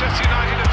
Manchester United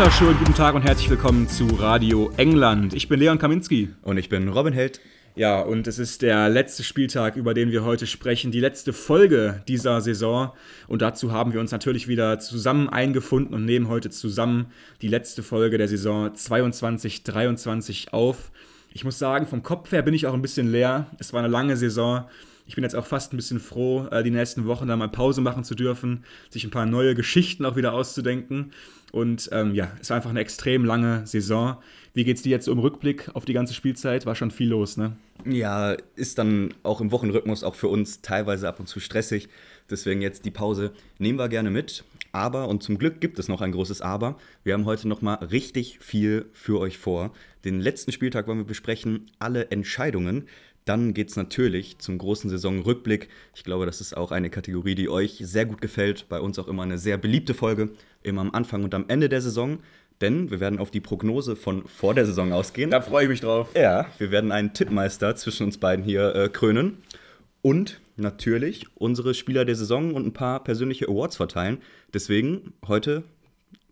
wunderschönen guten Tag und herzlich willkommen zu Radio England. Ich bin Leon Kaminski. Und ich bin Robin Held. Ja, und es ist der letzte Spieltag, über den wir heute sprechen, die letzte Folge dieser Saison. Und dazu haben wir uns natürlich wieder zusammen eingefunden und nehmen heute zusammen die letzte Folge der Saison 22-23 auf. Ich muss sagen, vom Kopf her bin ich auch ein bisschen leer. Es war eine lange Saison. Ich bin jetzt auch fast ein bisschen froh, äh, die nächsten Wochen da mal Pause machen zu dürfen, sich ein paar neue Geschichten auch wieder auszudenken. Und ähm, ja, es war einfach eine extrem lange Saison. Wie geht's dir jetzt so im Rückblick auf die ganze Spielzeit? War schon viel los, ne? Ja, ist dann auch im Wochenrhythmus auch für uns teilweise ab und zu stressig. Deswegen jetzt die Pause nehmen wir gerne mit. Aber, und zum Glück gibt es noch ein großes Aber, wir haben heute nochmal richtig viel für euch vor. Den letzten Spieltag wollen wir besprechen, alle Entscheidungen. Dann geht es natürlich zum großen Saisonrückblick. Ich glaube, das ist auch eine Kategorie, die euch sehr gut gefällt. Bei uns auch immer eine sehr beliebte Folge, immer am Anfang und am Ende der Saison. Denn wir werden auf die Prognose von vor der Saison ausgehen. Da freue ich mich drauf. Ja, wir werden einen Tippmeister zwischen uns beiden hier äh, krönen. Und natürlich unsere Spieler der Saison und ein paar persönliche Awards verteilen. Deswegen heute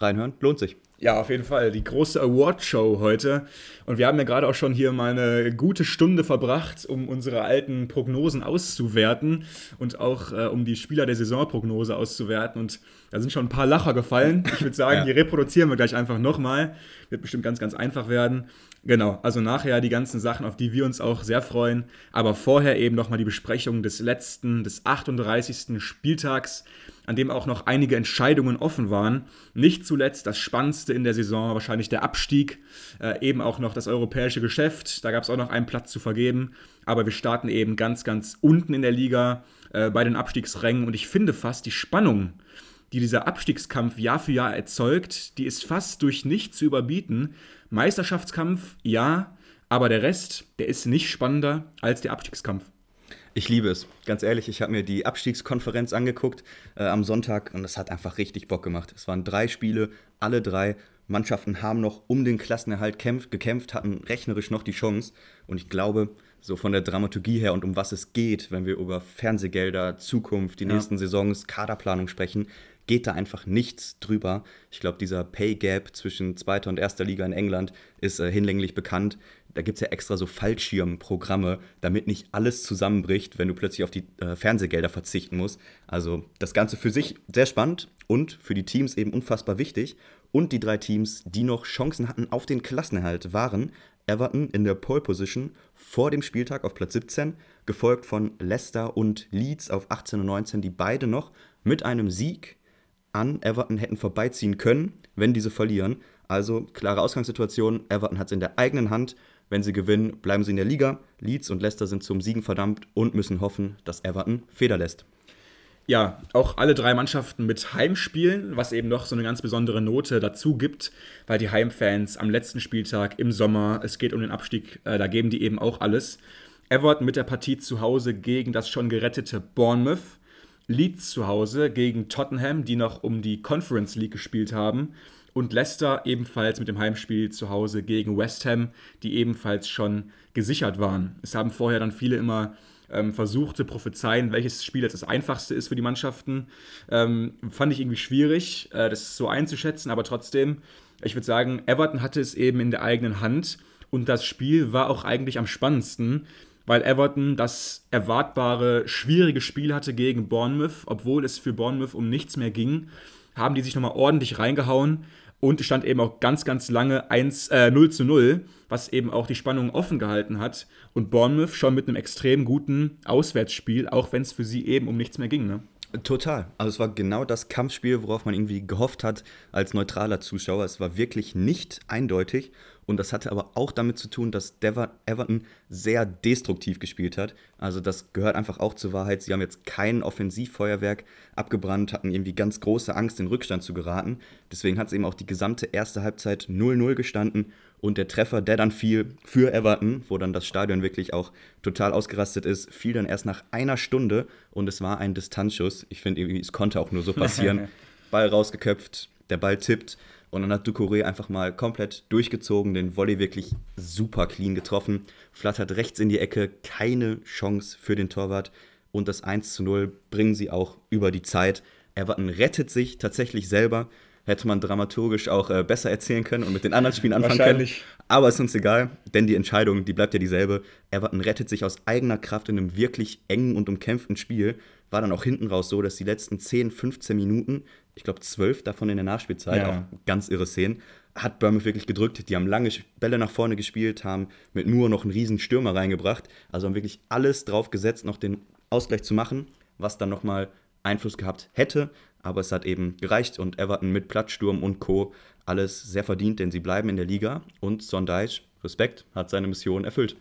reinhören, lohnt sich. Ja, auf jeden Fall. Die große Award-Show heute. Und wir haben ja gerade auch schon hier mal eine gute Stunde verbracht, um unsere alten Prognosen auszuwerten und auch äh, um die Spieler der Saisonprognose auszuwerten. Und da sind schon ein paar Lacher gefallen. Ich würde sagen, Ja. die reproduzieren wir gleich einfach nochmal. Wird bestimmt ganz, ganz einfach werden. Genau, also nachher die ganzen Sachen, auf die wir uns auch sehr freuen. Aber vorher eben nochmal die Besprechung des letzten, des 38. Spieltags, an dem auch noch einige Entscheidungen offen waren. Nicht zuletzt das Spannendste in der Saison, wahrscheinlich der Abstieg, äh, eben auch noch das europäische Geschäft. Da gab es auch noch einen Platz zu vergeben. Aber wir starten eben ganz, ganz unten in der Liga äh, bei den Abstiegsrängen. Und ich finde fast die Spannung, die dieser Abstiegskampf Jahr für Jahr erzeugt, die ist fast durch nichts zu überbieten. Meisterschaftskampf, ja, aber der Rest, der ist nicht spannender als der Abstiegskampf. Ich liebe es. Ganz ehrlich, ich habe mir die Abstiegskonferenz angeguckt äh, am Sonntag und es hat einfach richtig Bock gemacht. Es waren drei Spiele, alle drei Mannschaften haben noch um den Klassenerhalt kämpft, gekämpft, hatten rechnerisch noch die Chance. Und ich glaube, so von der Dramaturgie her und um was es geht, wenn wir über Fernsehgelder, Zukunft, die nächsten Saisons, Kaderplanung sprechen, geht da einfach nichts drüber. Ich glaube, dieser Pay Gap zwischen zweiter und erster Liga in England ist äh, hinlänglich bekannt. Da gibt es ja extra so Fallschirmprogramme, damit nicht alles zusammenbricht, wenn du plötzlich auf die äh, Fernsehgelder verzichten musst. Also das Ganze für sich sehr spannend und für die Teams eben unfassbar wichtig. Und die drei Teams, die noch Chancen hatten auf den Klassenerhalt, waren Everton in der Pole Position vor dem Spieltag auf Platz 17, gefolgt von Leicester und Leeds auf 18 und 19, die beide noch mit einem Sieg an Everton hätten vorbeiziehen können, wenn diese verlieren. Also klare Ausgangssituation. Everton hat es in der eigenen Hand. Wenn sie gewinnen, bleiben sie in der Liga. Leeds und Leicester sind zum Siegen verdammt und müssen hoffen, dass Everton Feder lässt. Ja, auch alle drei Mannschaften mit Heimspielen, was eben noch so eine ganz besondere Note dazu gibt, weil die Heimfans am letzten Spieltag im Sommer, es geht um den Abstieg, äh, da geben die eben auch alles. Everton mit der Partie zu Hause gegen das schon gerettete Bournemouth. Leeds zu Hause gegen Tottenham, die noch um die Conference League gespielt haben. Und Leicester ebenfalls mit dem Heimspiel zu Hause gegen West Ham, die ebenfalls schon gesichert waren. Es haben vorher dann viele immer ähm, versucht zu prophezeien, welches Spiel jetzt das einfachste ist für die Mannschaften. Ähm, fand ich irgendwie schwierig, äh, das so einzuschätzen, aber trotzdem, ich würde sagen, Everton hatte es eben in der eigenen Hand und das Spiel war auch eigentlich am spannendsten, weil Everton das erwartbare, schwierige Spiel hatte gegen Bournemouth, obwohl es für Bournemouth um nichts mehr ging, haben die sich nochmal ordentlich reingehauen und stand eben auch ganz, ganz lange 1, äh, 0 zu 0, was eben auch die Spannung offen gehalten hat. Und Bournemouth schon mit einem extrem guten Auswärtsspiel, auch wenn es für sie eben um nichts mehr ging. Ne? Total. Also es war genau das Kampfspiel, worauf man irgendwie gehofft hat als neutraler Zuschauer. Es war wirklich nicht eindeutig. Und das hatte aber auch damit zu tun, dass Dever Everton sehr destruktiv gespielt hat. Also das gehört einfach auch zur Wahrheit. Sie haben jetzt kein Offensivfeuerwerk abgebrannt, hatten irgendwie ganz große Angst, in Rückstand zu geraten. Deswegen hat es eben auch die gesamte erste Halbzeit 0-0 gestanden. Und der Treffer, der dann fiel für Everton, wo dann das Stadion wirklich auch total ausgerastet ist, fiel dann erst nach einer Stunde und es war ein Distanzschuss. Ich finde irgendwie, es konnte auch nur so passieren. Ball rausgeköpft, der Ball tippt und dann hat Ducouré einfach mal komplett durchgezogen, den Volley wirklich super clean getroffen, flattert rechts in die Ecke, keine Chance für den Torwart. Und das 1 zu 0 bringen sie auch über die Zeit. Everton rettet sich tatsächlich selber. Hätte man dramaturgisch auch äh, besser erzählen können und mit den anderen Spielen anfangen können. Aber ist uns egal, denn die Entscheidung, die bleibt ja dieselbe. Everton rettet sich aus eigener Kraft in einem wirklich engen und umkämpften Spiel. War dann auch hinten raus so, dass die letzten 10, 15 Minuten ich glaube, zwölf davon in der Nachspielzeit, ja. auch ganz irre Szenen, hat Bournemouth wirklich gedrückt. Die haben lange Bälle nach vorne gespielt, haben mit Moore noch einen riesen Stürmer reingebracht. Also haben wirklich alles drauf gesetzt, noch den Ausgleich zu machen, was dann nochmal Einfluss gehabt hätte. Aber es hat eben gereicht und Everton mit Platzsturm und Co. alles sehr verdient, denn sie bleiben in der Liga und Sondage, Respekt, hat seine Mission erfüllt.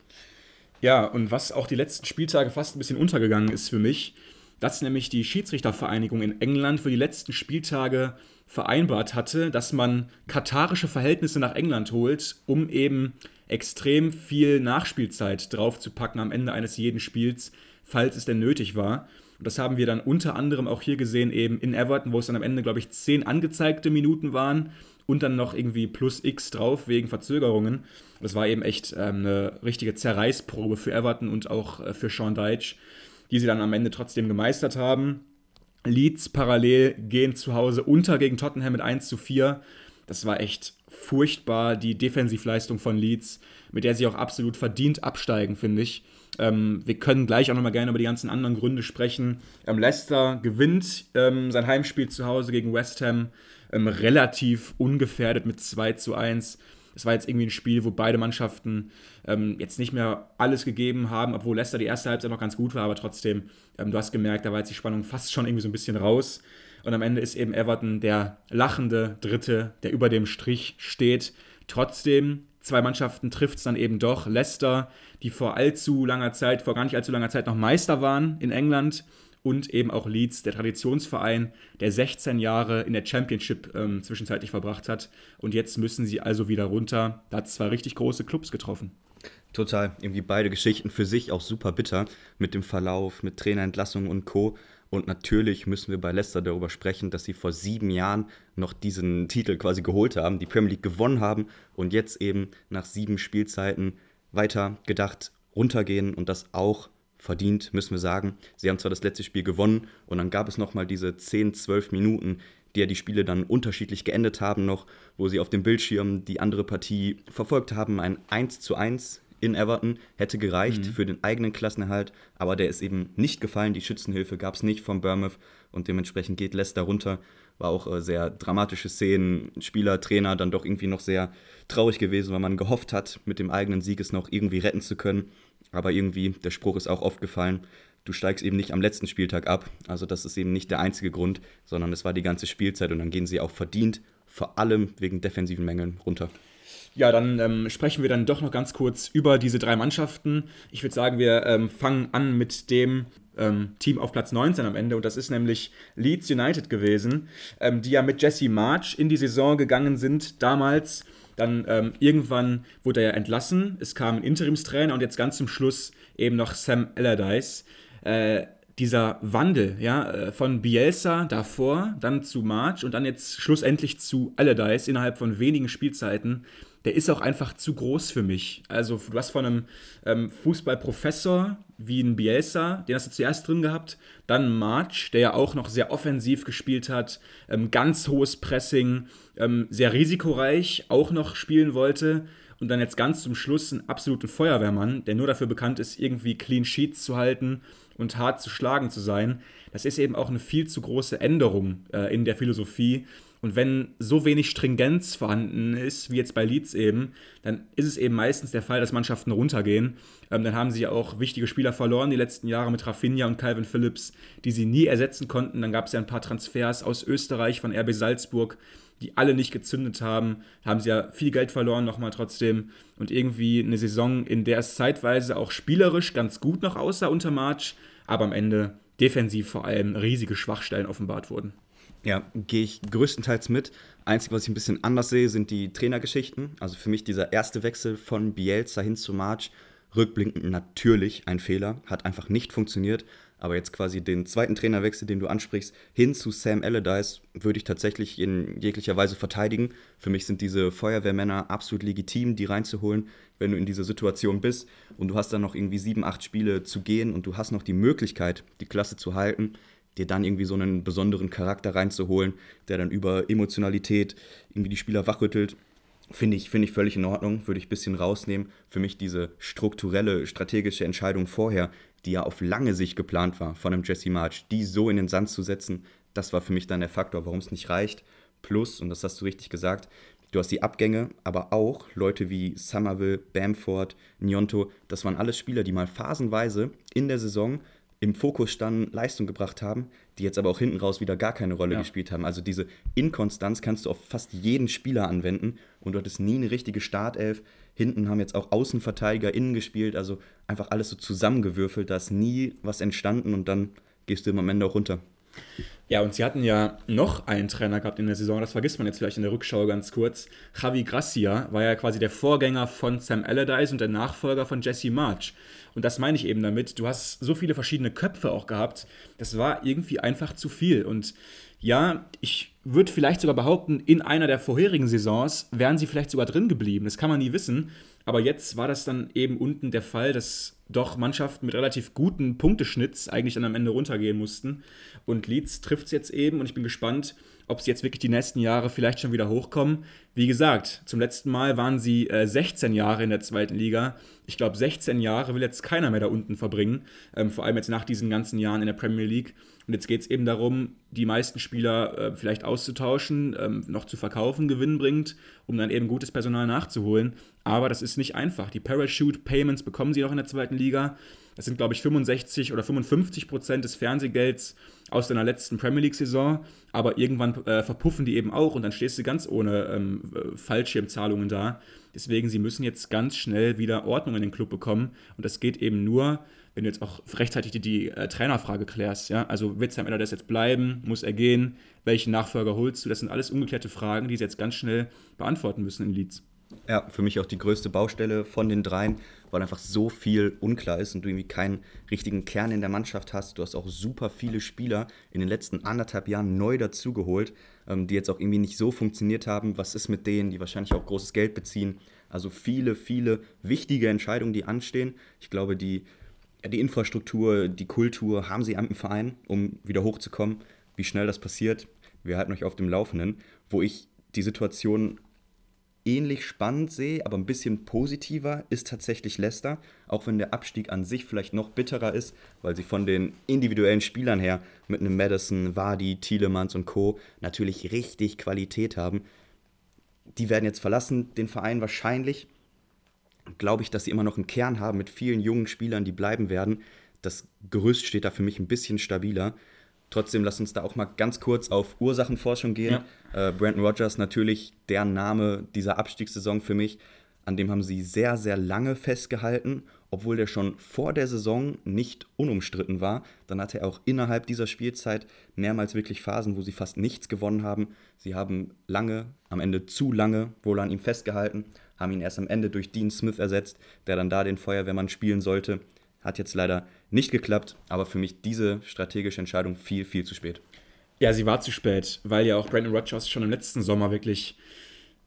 Ja, und was auch die letzten Spieltage fast ein bisschen untergegangen ist für mich, dass nämlich die Schiedsrichtervereinigung in England für die letzten Spieltage vereinbart hatte, dass man katarische Verhältnisse nach England holt, um eben extrem viel Nachspielzeit draufzupacken am Ende eines jeden Spiels, falls es denn nötig war. Und das haben wir dann unter anderem auch hier gesehen, eben in Everton, wo es dann am Ende, glaube ich, zehn angezeigte Minuten waren und dann noch irgendwie plus X drauf wegen Verzögerungen. Das war eben echt ähm, eine richtige Zerreißprobe für Everton und auch äh, für Sean Deitch die sie dann am Ende trotzdem gemeistert haben. Leeds parallel gehen zu Hause unter gegen Tottenham mit 1 zu 4. Das war echt furchtbar, die Defensivleistung von Leeds, mit der sie auch absolut verdient absteigen, finde ich. Ähm, wir können gleich auch nochmal gerne über die ganzen anderen Gründe sprechen. Ähm, Leicester gewinnt ähm, sein Heimspiel zu Hause gegen West Ham ähm, relativ ungefährdet mit 2 zu 1 es war jetzt irgendwie ein Spiel, wo beide Mannschaften ähm, jetzt nicht mehr alles gegeben haben, obwohl Leicester die erste Halbzeit noch ganz gut war, aber trotzdem, ähm, du hast gemerkt, da war jetzt die Spannung fast schon irgendwie so ein bisschen raus. Und am Ende ist eben Everton der lachende Dritte, der über dem Strich steht. Trotzdem, zwei Mannschaften trifft es dann eben doch. Leicester, die vor allzu langer Zeit, vor gar nicht allzu langer Zeit noch Meister waren in England, und eben auch Leeds, der Traditionsverein, der 16 Jahre in der Championship ähm, zwischenzeitlich verbracht hat. Und jetzt müssen sie also wieder runter. Da hat zwei richtig große Clubs getroffen. Total. Irgendwie beide Geschichten für sich auch super bitter mit dem Verlauf, mit Trainerentlassungen und Co. Und natürlich müssen wir bei Leicester darüber sprechen, dass sie vor sieben Jahren noch diesen Titel quasi geholt haben, die Premier League gewonnen haben und jetzt eben nach sieben Spielzeiten weiter gedacht runtergehen und das auch verdient, müssen wir sagen. Sie haben zwar das letzte Spiel gewonnen und dann gab es nochmal diese 10, 12 Minuten, die ja die Spiele dann unterschiedlich geendet haben noch, wo sie auf dem Bildschirm die andere Partie verfolgt haben. Ein 1 zu 1 in Everton hätte gereicht mhm. für den eigenen Klassenerhalt, aber der ist eben nicht gefallen. Die Schützenhilfe gab es nicht von Bournemouth und dementsprechend geht Leicester runter. War auch äh, sehr dramatische Szenen. Spieler, Trainer dann doch irgendwie noch sehr traurig gewesen, weil man gehofft hat, mit dem eigenen Sieg es noch irgendwie retten zu können. Aber irgendwie, der Spruch ist auch oft gefallen, du steigst eben nicht am letzten Spieltag ab. Also das ist eben nicht der einzige Grund, sondern es war die ganze Spielzeit und dann gehen sie auch verdient, vor allem wegen defensiven Mängeln, runter. Ja, dann ähm, sprechen wir dann doch noch ganz kurz über diese drei Mannschaften. Ich würde sagen, wir ähm, fangen an mit dem ähm, Team auf Platz 19 am Ende und das ist nämlich Leeds United gewesen, ähm, die ja mit Jesse March in die Saison gegangen sind damals dann ähm, irgendwann wurde er ja entlassen. Es kam ein Interimstrainer und jetzt ganz zum Schluss eben noch Sam Allardyce. Äh, dieser Wandel ja, äh, von Bielsa davor, dann zu March und dann jetzt schlussendlich zu Allardyce innerhalb von wenigen Spielzeiten, der ist auch einfach zu groß für mich. Also du hast von einem ähm, Fußballprofessor wie ein Bielsa, den hast du zuerst drin gehabt, dann March, der ja auch noch sehr offensiv gespielt hat, ähm, ganz hohes Pressing, ähm, sehr risikoreich auch noch spielen wollte und dann jetzt ganz zum Schluss einen absoluten Feuerwehrmann, der nur dafür bekannt ist, irgendwie Clean Sheets zu halten und hart zu schlagen zu sein. Das ist eben auch eine viel zu große Änderung äh, in der Philosophie. Und wenn so wenig Stringenz vorhanden ist, wie jetzt bei Leeds eben, dann ist es eben meistens der Fall, dass Mannschaften runtergehen. Ähm, dann haben sie ja auch wichtige Spieler verloren die letzten Jahre mit Rafinha und Calvin Phillips, die sie nie ersetzen konnten. Dann gab es ja ein paar Transfers aus Österreich von RB Salzburg, die alle nicht gezündet haben. Haben sie ja viel Geld verloren nochmal trotzdem. Und irgendwie eine Saison, in der es zeitweise auch spielerisch ganz gut noch aussah unter March, aber am Ende defensiv vor allem riesige Schwachstellen offenbart wurden. Ja, gehe ich größtenteils mit. Einzige, was ich ein bisschen anders sehe, sind die Trainergeschichten. Also für mich dieser erste Wechsel von Bielsa hin zu March, rückblickend natürlich ein Fehler, hat einfach nicht funktioniert. Aber jetzt quasi den zweiten Trainerwechsel, den du ansprichst, hin zu Sam Allardyce, würde ich tatsächlich in jeglicher Weise verteidigen. Für mich sind diese Feuerwehrmänner absolut legitim, die reinzuholen, wenn du in dieser Situation bist und du hast dann noch irgendwie sieben, acht Spiele zu gehen und du hast noch die Möglichkeit, die Klasse zu halten, dir dann irgendwie so einen besonderen Charakter reinzuholen, der dann über Emotionalität irgendwie die Spieler wachrüttelt. Finde ich, find ich völlig in Ordnung, würde ich ein bisschen rausnehmen. Für mich diese strukturelle, strategische Entscheidung vorher, die ja auf lange Sicht geplant war von einem Jesse March, die so in den Sand zu setzen, das war für mich dann der Faktor, warum es nicht reicht. Plus, und das hast du richtig gesagt, du hast die Abgänge, aber auch Leute wie Somerville, Bamford, Nyonto, das waren alles Spieler, die mal phasenweise in der Saison im Fokus standen, Leistung gebracht haben, die jetzt aber auch hinten raus wieder gar keine Rolle ja. gespielt haben. Also diese Inkonstanz kannst du auf fast jeden Spieler anwenden und du hattest nie eine richtige Startelf. Hinten haben jetzt auch Außenverteidiger innen gespielt, also einfach alles so zusammengewürfelt, da ist nie was entstanden und dann gehst du am Ende auch runter. Ja, und sie hatten ja noch einen Trainer gehabt in der Saison, das vergisst man jetzt vielleicht in der Rückschau ganz kurz. Javi Gracia war ja quasi der Vorgänger von Sam Allardyce und der Nachfolger von Jesse March. Und das meine ich eben damit. Du hast so viele verschiedene Köpfe auch gehabt. Das war irgendwie einfach zu viel. Und ja, ich würde vielleicht sogar behaupten, in einer der vorherigen Saisons wären sie vielleicht sogar drin geblieben. Das kann man nie wissen. Aber jetzt war das dann eben unten der Fall, dass doch Mannschaften mit relativ guten Punkteschnitts eigentlich dann am Ende runtergehen mussten. Und Leeds trifft es jetzt eben und ich bin gespannt, ob sie jetzt wirklich die nächsten Jahre vielleicht schon wieder hochkommen. Wie gesagt, zum letzten Mal waren sie äh, 16 Jahre in der zweiten Liga. Ich glaube, 16 Jahre will jetzt keiner mehr da unten verbringen, ähm, vor allem jetzt nach diesen ganzen Jahren in der Premier League. Und jetzt geht es eben darum, die meisten Spieler äh, vielleicht auszutauschen, ähm, noch zu verkaufen, gewinnbringend, um dann eben gutes Personal nachzuholen. Aber das ist nicht einfach. Die Parachute Payments bekommen sie noch in der zweiten Liga. Das sind, glaube ich, 65 oder 55 Prozent des Fernsehgelds aus deiner letzten Premier League-Saison. Aber irgendwann äh, verpuffen die eben auch und dann stehst du ganz ohne ähm, Fallschirmzahlungen da. Deswegen, sie müssen jetzt ganz schnell wieder Ordnung in den Club bekommen. Und das geht eben nur, wenn du jetzt auch rechtzeitig die, die äh, Trainerfrage klärst. Ja? Also wird Sam Allardyce jetzt bleiben? Muss er gehen? Welchen Nachfolger holst du? Das sind alles ungeklärte Fragen, die sie jetzt ganz schnell beantworten müssen in Leeds. Ja, für mich auch die größte Baustelle von den dreien, weil einfach so viel unklar ist und du irgendwie keinen richtigen Kern in der Mannschaft hast. Du hast auch super viele Spieler in den letzten anderthalb Jahren neu dazugeholt, ähm, die jetzt auch irgendwie nicht so funktioniert haben. Was ist mit denen, die wahrscheinlich auch großes Geld beziehen? Also viele, viele wichtige Entscheidungen, die anstehen. Ich glaube, die, die Infrastruktur, die Kultur haben sie am Verein, um wieder hochzukommen. Wie schnell das passiert, wir halten euch auf dem Laufenden. Wo ich die Situation ähnlich spannend sehe, aber ein bisschen positiver, ist tatsächlich Leicester. Auch wenn der Abstieg an sich vielleicht noch bitterer ist, weil sie von den individuellen Spielern her mit einem Madison, Wadi, Tielemans und Co. natürlich richtig Qualität haben. Die werden jetzt verlassen, den Verein wahrscheinlich. Glaube ich, dass sie immer noch einen Kern haben mit vielen jungen Spielern, die bleiben werden. Das Gerüst steht da für mich ein bisschen stabiler. Trotzdem lass uns da auch mal ganz kurz auf Ursachenforschung gehen. Ja. Äh, Brandon Rogers natürlich der Name dieser Abstiegssaison für mich. An dem haben sie sehr, sehr lange festgehalten, obwohl der schon vor der Saison nicht unumstritten war. Dann hatte er auch innerhalb dieser Spielzeit mehrmals wirklich Phasen, wo sie fast nichts gewonnen haben. Sie haben lange, am Ende zu lange wohl an ihm festgehalten, haben ihn erst am Ende durch Dean Smith ersetzt, der dann da den Feuerwehrmann spielen sollte. Hat jetzt leider nicht geklappt, aber für mich diese strategische Entscheidung viel, viel zu spät. Ja, sie war zu spät, weil ja auch Brandon Rogers schon im letzten Sommer wirklich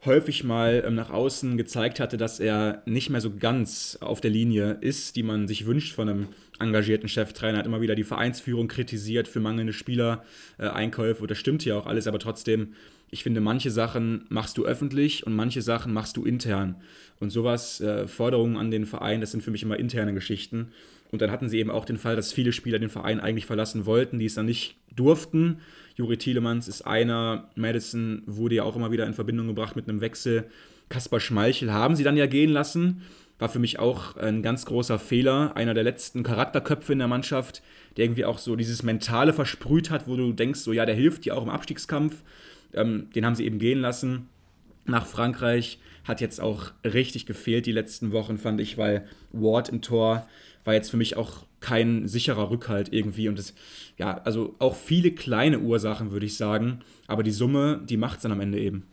häufig mal ähm, nach außen gezeigt hatte, dass er nicht mehr so ganz auf der Linie ist, die man sich wünscht von einem engagierten Cheftrainer. Hat immer wieder die Vereinsführung kritisiert für mangelnde Spielereinkäufe. Das stimmt ja auch alles, aber trotzdem, ich finde, manche Sachen machst du öffentlich und manche Sachen machst du intern. Und sowas, äh, Forderungen an den Verein, das sind für mich immer interne Geschichten. Und dann hatten sie eben auch den Fall, dass viele Spieler den Verein eigentlich verlassen wollten, die es dann nicht durften. Juri Tielemans ist einer, Madison wurde ja auch immer wieder in Verbindung gebracht mit einem Wechsel. Kaspar Schmeichel haben sie dann ja gehen lassen. War für mich auch ein ganz großer Fehler. Einer der letzten Charakterköpfe in der Mannschaft, der irgendwie auch so dieses Mentale versprüht hat, wo du denkst, so ja, der hilft dir auch im Abstiegskampf. Ähm, den haben sie eben gehen lassen nach Frankreich. Hat jetzt auch richtig gefehlt die letzten Wochen, fand ich, weil Ward im Tor war jetzt für mich auch kein sicherer Rückhalt irgendwie. Und das, ja, also auch viele kleine Ursachen, würde ich sagen. Aber die Summe, die macht es dann am Ende eben.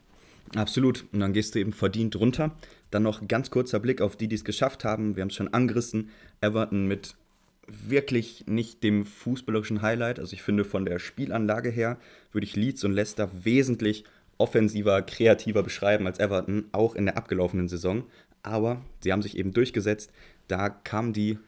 Absolut. Und dann gehst du eben verdient runter. Dann noch ganz kurzer Blick auf die, die es geschafft haben. Wir haben es schon angerissen. Everton mit wirklich nicht dem fußballerischen Highlight. Also ich finde von der Spielanlage her würde ich Leeds und Leicester wesentlich offensiver, kreativer beschreiben als Everton, auch in der abgelaufenen Saison. Aber sie haben sich eben durchgesetzt. Da kam die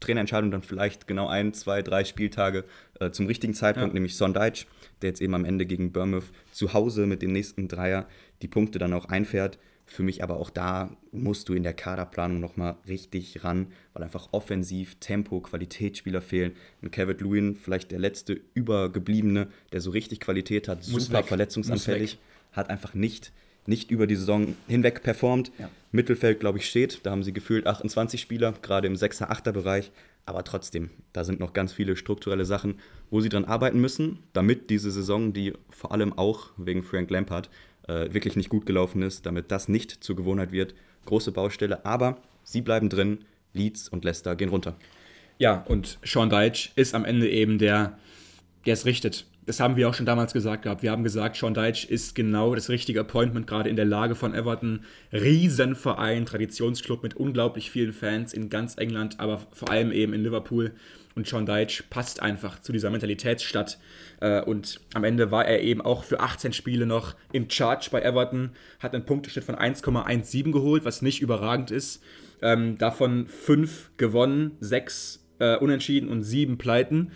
Trainerentscheidung dann vielleicht genau ein, zwei, drei Spieltage äh, zum richtigen Zeitpunkt, ja. nämlich Sondage, der jetzt eben am Ende gegen Bournemouth zu Hause mit dem nächsten Dreier die Punkte dann auch einfährt. Für mich aber auch da musst du in der Kaderplanung nochmal richtig ran, weil einfach offensiv Tempo, Qualitätsspieler fehlen. Und Kevin Lewin, vielleicht der letzte Übergebliebene, der so richtig Qualität hat, Muss super weg. verletzungsanfällig, hat einfach nicht, nicht über die Saison hinweg performt. Ja. Mittelfeld, glaube ich, steht. Da haben sie gefühlt 28 Spieler, gerade im 6er, 8er Bereich. Aber trotzdem, da sind noch ganz viele strukturelle Sachen, wo sie dran arbeiten müssen, damit diese Saison, die vor allem auch wegen Frank Lampard äh, wirklich nicht gut gelaufen ist, damit das nicht zur Gewohnheit wird. Große Baustelle, aber sie bleiben drin. Leeds und Leicester gehen runter. Ja, und Sean Deitch ist am Ende eben der, der es richtet. Das haben wir auch schon damals gesagt gehabt. Wir haben gesagt, Sean Deitch ist genau das richtige Appointment, gerade in der Lage von Everton. Riesenverein, Traditionsclub mit unglaublich vielen Fans in ganz England, aber vor allem eben in Liverpool. Und Sean Deitch passt einfach zu dieser Mentalitätsstadt. Äh, und am Ende war er eben auch für 18 Spiele noch im Charge bei Everton, hat einen Punkteschnitt von 1,17 geholt, was nicht überragend ist. Ähm, davon 5 gewonnen, 6 äh, unentschieden und 7 Pleiten.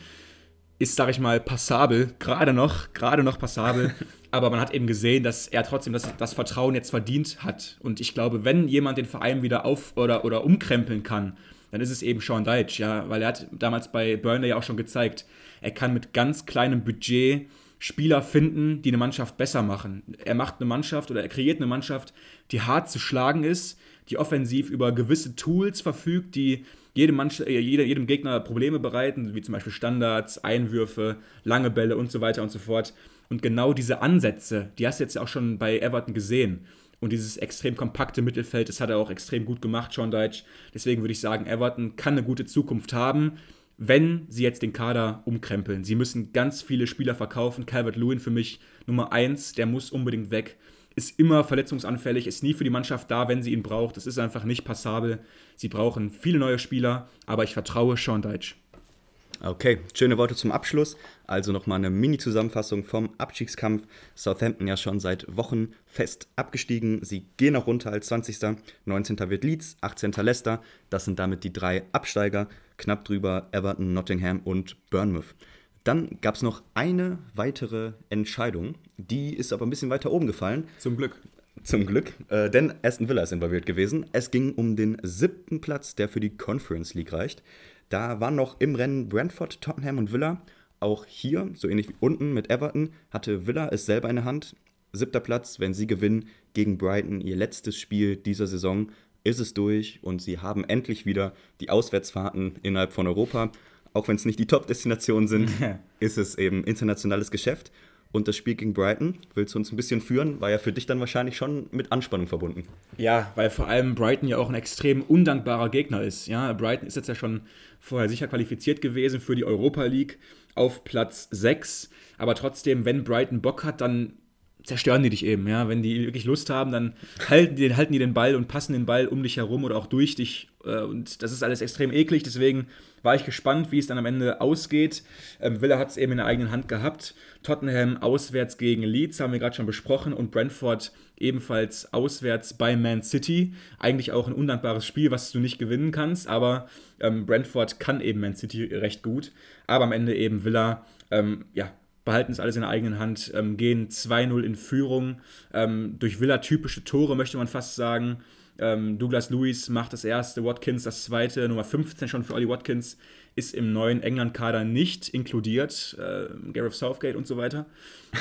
Ist, sag ich mal, passabel, gerade noch, gerade noch passabel. Aber man hat eben gesehen, dass er trotzdem das, das Vertrauen jetzt verdient hat. Und ich glaube, wenn jemand den Verein wieder auf- oder, oder umkrempeln kann, dann ist es eben Sean Deitch, ja, weil er hat damals bei Burnley ja auch schon gezeigt, er kann mit ganz kleinem Budget Spieler finden, die eine Mannschaft besser machen. Er macht eine Mannschaft oder er kreiert eine Mannschaft, die hart zu schlagen ist, die offensiv über gewisse Tools verfügt, die jedem, Mannschaft, äh, jedem Gegner Probleme bereiten, wie zum Beispiel Standards, Einwürfe, lange Bälle und so weiter und so fort. Und genau diese Ansätze, die hast du jetzt ja auch schon bei Everton gesehen. Und dieses extrem kompakte Mittelfeld, das hat er auch extrem gut gemacht, Sean Deitch. Deswegen würde ich sagen, Everton kann eine gute Zukunft haben, wenn sie jetzt den Kader umkrempeln. Sie müssen ganz viele Spieler verkaufen. Calvert-Lewin für mich Nummer eins, der muss unbedingt weg. Ist immer verletzungsanfällig, ist nie für die Mannschaft da, wenn sie ihn braucht. Das ist einfach nicht passabel. Sie brauchen viele neue Spieler, aber ich vertraue Sean Deitch. Okay, schöne Worte zum Abschluss. Also nochmal eine Mini-Zusammenfassung vom Abstiegskampf. Southampton ja schon seit Wochen fest abgestiegen. Sie gehen noch runter als 20. 19. wird Leeds, 18. Leicester. Das sind damit die drei Absteiger. Knapp drüber Everton, Nottingham und Bournemouth. Dann gab es noch eine weitere Entscheidung. Die ist aber ein bisschen weiter oben gefallen. Zum Glück. Zum Glück, äh, denn Aston Villa ist involviert gewesen. Es ging um den siebten Platz, der für die Conference League reicht. Da waren noch im Rennen Brentford, Tottenham und Villa. Auch hier, so ähnlich wie unten mit Everton, hatte Villa es selber in der Hand. Siebter Platz, wenn sie gewinnen gegen Brighton, ihr letztes Spiel dieser Saison, ist es durch und sie haben endlich wieder die Auswärtsfahrten innerhalb von Europa. Auch wenn es nicht die Top-Destinationen sind, ist es eben internationales Geschäft. Und das Spiel gegen Brighton, willst du uns ein bisschen führen? War ja für dich dann wahrscheinlich schon mit Anspannung verbunden. Ja, weil vor allem Brighton ja auch ein extrem undankbarer Gegner ist. Ja, Brighton ist jetzt ja schon vorher sicher qualifiziert gewesen für die Europa League auf Platz 6. Aber trotzdem, wenn Brighton Bock hat, dann zerstören die dich eben. Ja? Wenn die wirklich Lust haben, dann halten die, halten die den Ball und passen den Ball um dich herum oder auch durch dich. Äh, und das ist alles extrem eklig. Deswegen war ich gespannt, wie es dann am Ende ausgeht. Ähm, Villa hat es eben in der eigenen Hand gehabt. Tottenham auswärts gegen Leeds, haben wir gerade schon besprochen. Und Brentford ebenfalls auswärts bei Man City. Eigentlich auch ein undankbares Spiel, was du nicht gewinnen kannst. Aber ähm, Brentford kann eben Man City recht gut. Aber am Ende eben Villa, ähm, ja, behalten es alles in der eigenen Hand, ähm, gehen 2-0 in Führung. Ähm, durch Villa-typische Tore, möchte man fast sagen. Ähm, Douglas Lewis macht das erste, Watkins das zweite, Nummer 15 schon für Ollie Watkins ist im neuen England-Kader nicht inkludiert, äh, Gareth Southgate und so weiter.